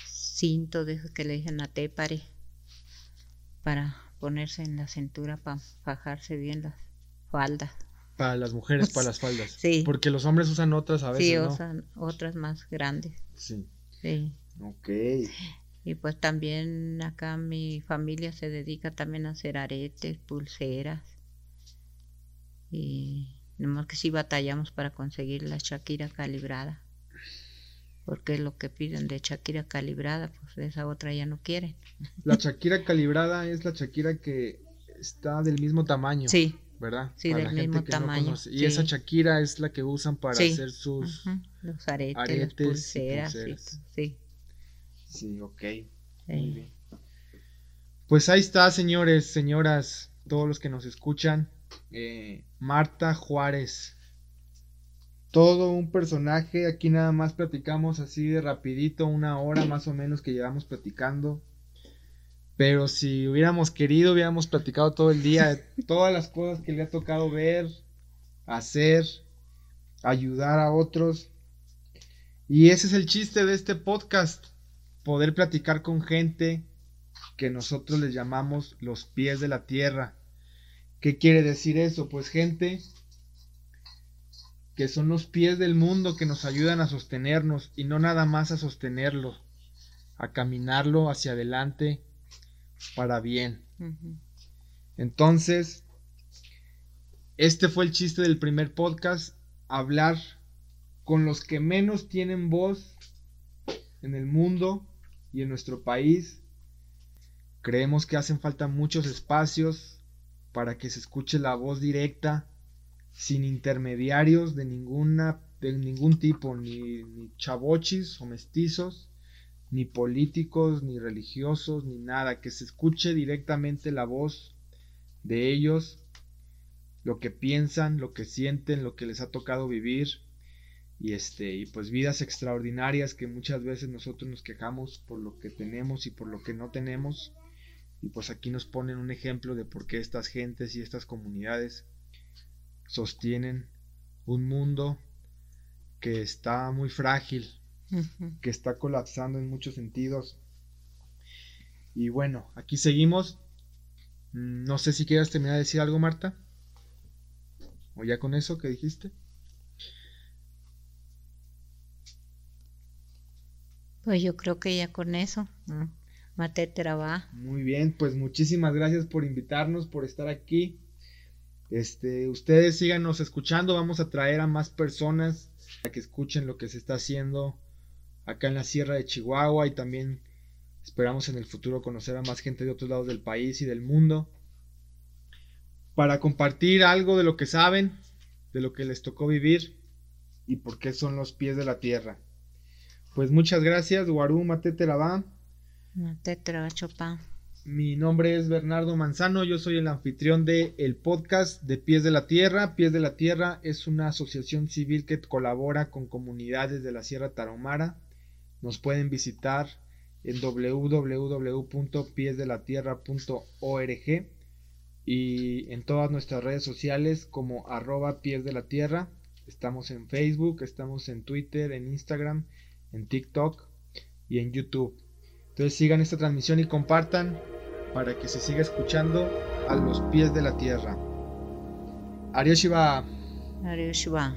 [SPEAKER 1] cinto de que le dicen a tépare para ponerse en la cintura para fajarse bien las faldas.
[SPEAKER 2] Para las mujeres, para las faldas.
[SPEAKER 1] Sí.
[SPEAKER 2] Porque los hombres usan otras a veces,
[SPEAKER 1] Sí,
[SPEAKER 2] ¿no?
[SPEAKER 1] usan otras más grandes.
[SPEAKER 2] Sí.
[SPEAKER 1] Sí.
[SPEAKER 2] Ok.
[SPEAKER 1] Y pues también acá mi familia se dedica también a hacer aretes, pulseras. Y nomás que sí batallamos para conseguir la Shakira calibrada. Porque es lo que piden de Shakira calibrada, pues esa otra ya no quieren.
[SPEAKER 2] La Shakira calibrada es la Shakira que está del mismo tamaño.
[SPEAKER 1] Sí,
[SPEAKER 2] ¿Verdad?
[SPEAKER 1] Sí,
[SPEAKER 2] Para
[SPEAKER 1] del
[SPEAKER 2] la gente
[SPEAKER 1] mismo
[SPEAKER 2] que no
[SPEAKER 1] tamaño,
[SPEAKER 2] conoce. Y
[SPEAKER 1] sí.
[SPEAKER 2] esa Shakira es la que usan para
[SPEAKER 1] Sí.
[SPEAKER 2] hacer sus.
[SPEAKER 1] Los aretes,
[SPEAKER 2] aretes
[SPEAKER 1] las pulseras. y
[SPEAKER 2] pulseras.
[SPEAKER 1] todo, sí,
[SPEAKER 2] Sí, ok.
[SPEAKER 1] sí.
[SPEAKER 2] Muy bien. Pues ahí está, señores, señoras, todos los que nos escuchan. Eh, Marta Juárez. Todo un personaje. Aquí nada más platicamos así de rapidito, una hora más o menos que llevamos platicando. Pero si hubiéramos querido, hubiéramos platicado todo el día de todas las cosas que le ha tocado ver, hacer, ayudar a otros. Y ese es el chiste de este podcast poder platicar con gente que nosotros les llamamos los pies de la tierra. ¿Qué quiere decir eso? Pues gente que son los pies del mundo que nos ayudan a sostenernos y no nada más a sostenerlo, a caminarlo hacia adelante para bien. Entonces, este fue el chiste del primer podcast, hablar con los que menos tienen voz en el mundo y en nuestro país. Creemos que hacen falta muchos espacios para que se escuche la voz directa, sin intermediarios de ninguna de ningún tipo, ni, ni chavochis o mestizos, ni políticos, ni religiosos, ni nada, que se escuche directamente la voz de ellos, lo que piensan, lo que sienten, lo que les ha tocado vivir y este y pues vidas extraordinarias que muchas veces nosotros nos quejamos por lo que tenemos y por lo que no tenemos y pues aquí nos ponen un ejemplo de por qué estas gentes y estas comunidades sostienen un mundo que está muy frágil, que está colapsando en muchos sentidos. Y bueno, aquí seguimos. Mm, No sé si quieras terminar de decir algo, Marta. ¿O ya con eso que dijiste?
[SPEAKER 1] Pues yo creo que ya con eso, ¿no? Mate.
[SPEAKER 2] Muy bien, pues muchísimas gracias por invitarnos, por estar aquí. Este, ustedes síganos escuchando, vamos a traer a más personas para que escuchen lo que se está haciendo acá en la Sierra de Chihuahua y también esperamos en el futuro conocer a más gente de otros lados del país y del mundo para compartir algo de lo que saben, de lo que les tocó vivir y por qué son los pies de la tierra. Pues muchas gracias, Guarú Mate Terabá.
[SPEAKER 1] Mate Terabá Chopá.
[SPEAKER 2] Mi nombre es Bernardo Manzano, yo soy el anfitrión de el podcast de Pies de la Tierra. Pies de la Tierra es una asociación civil que colabora con comunidades de la Sierra Tarahumara. Nos pueden visitar en www.piesdelatierra.org y en todas nuestras redes sociales como arroba pies de la tierra. Estamos en Facebook, estamos en Twitter, en Instagram, en TikTok y en YouTube. Entonces sigan esta transmisión y compartan para que se siga escuchando a los pies de la tierra. Arioshiva.
[SPEAKER 1] Arioshiva.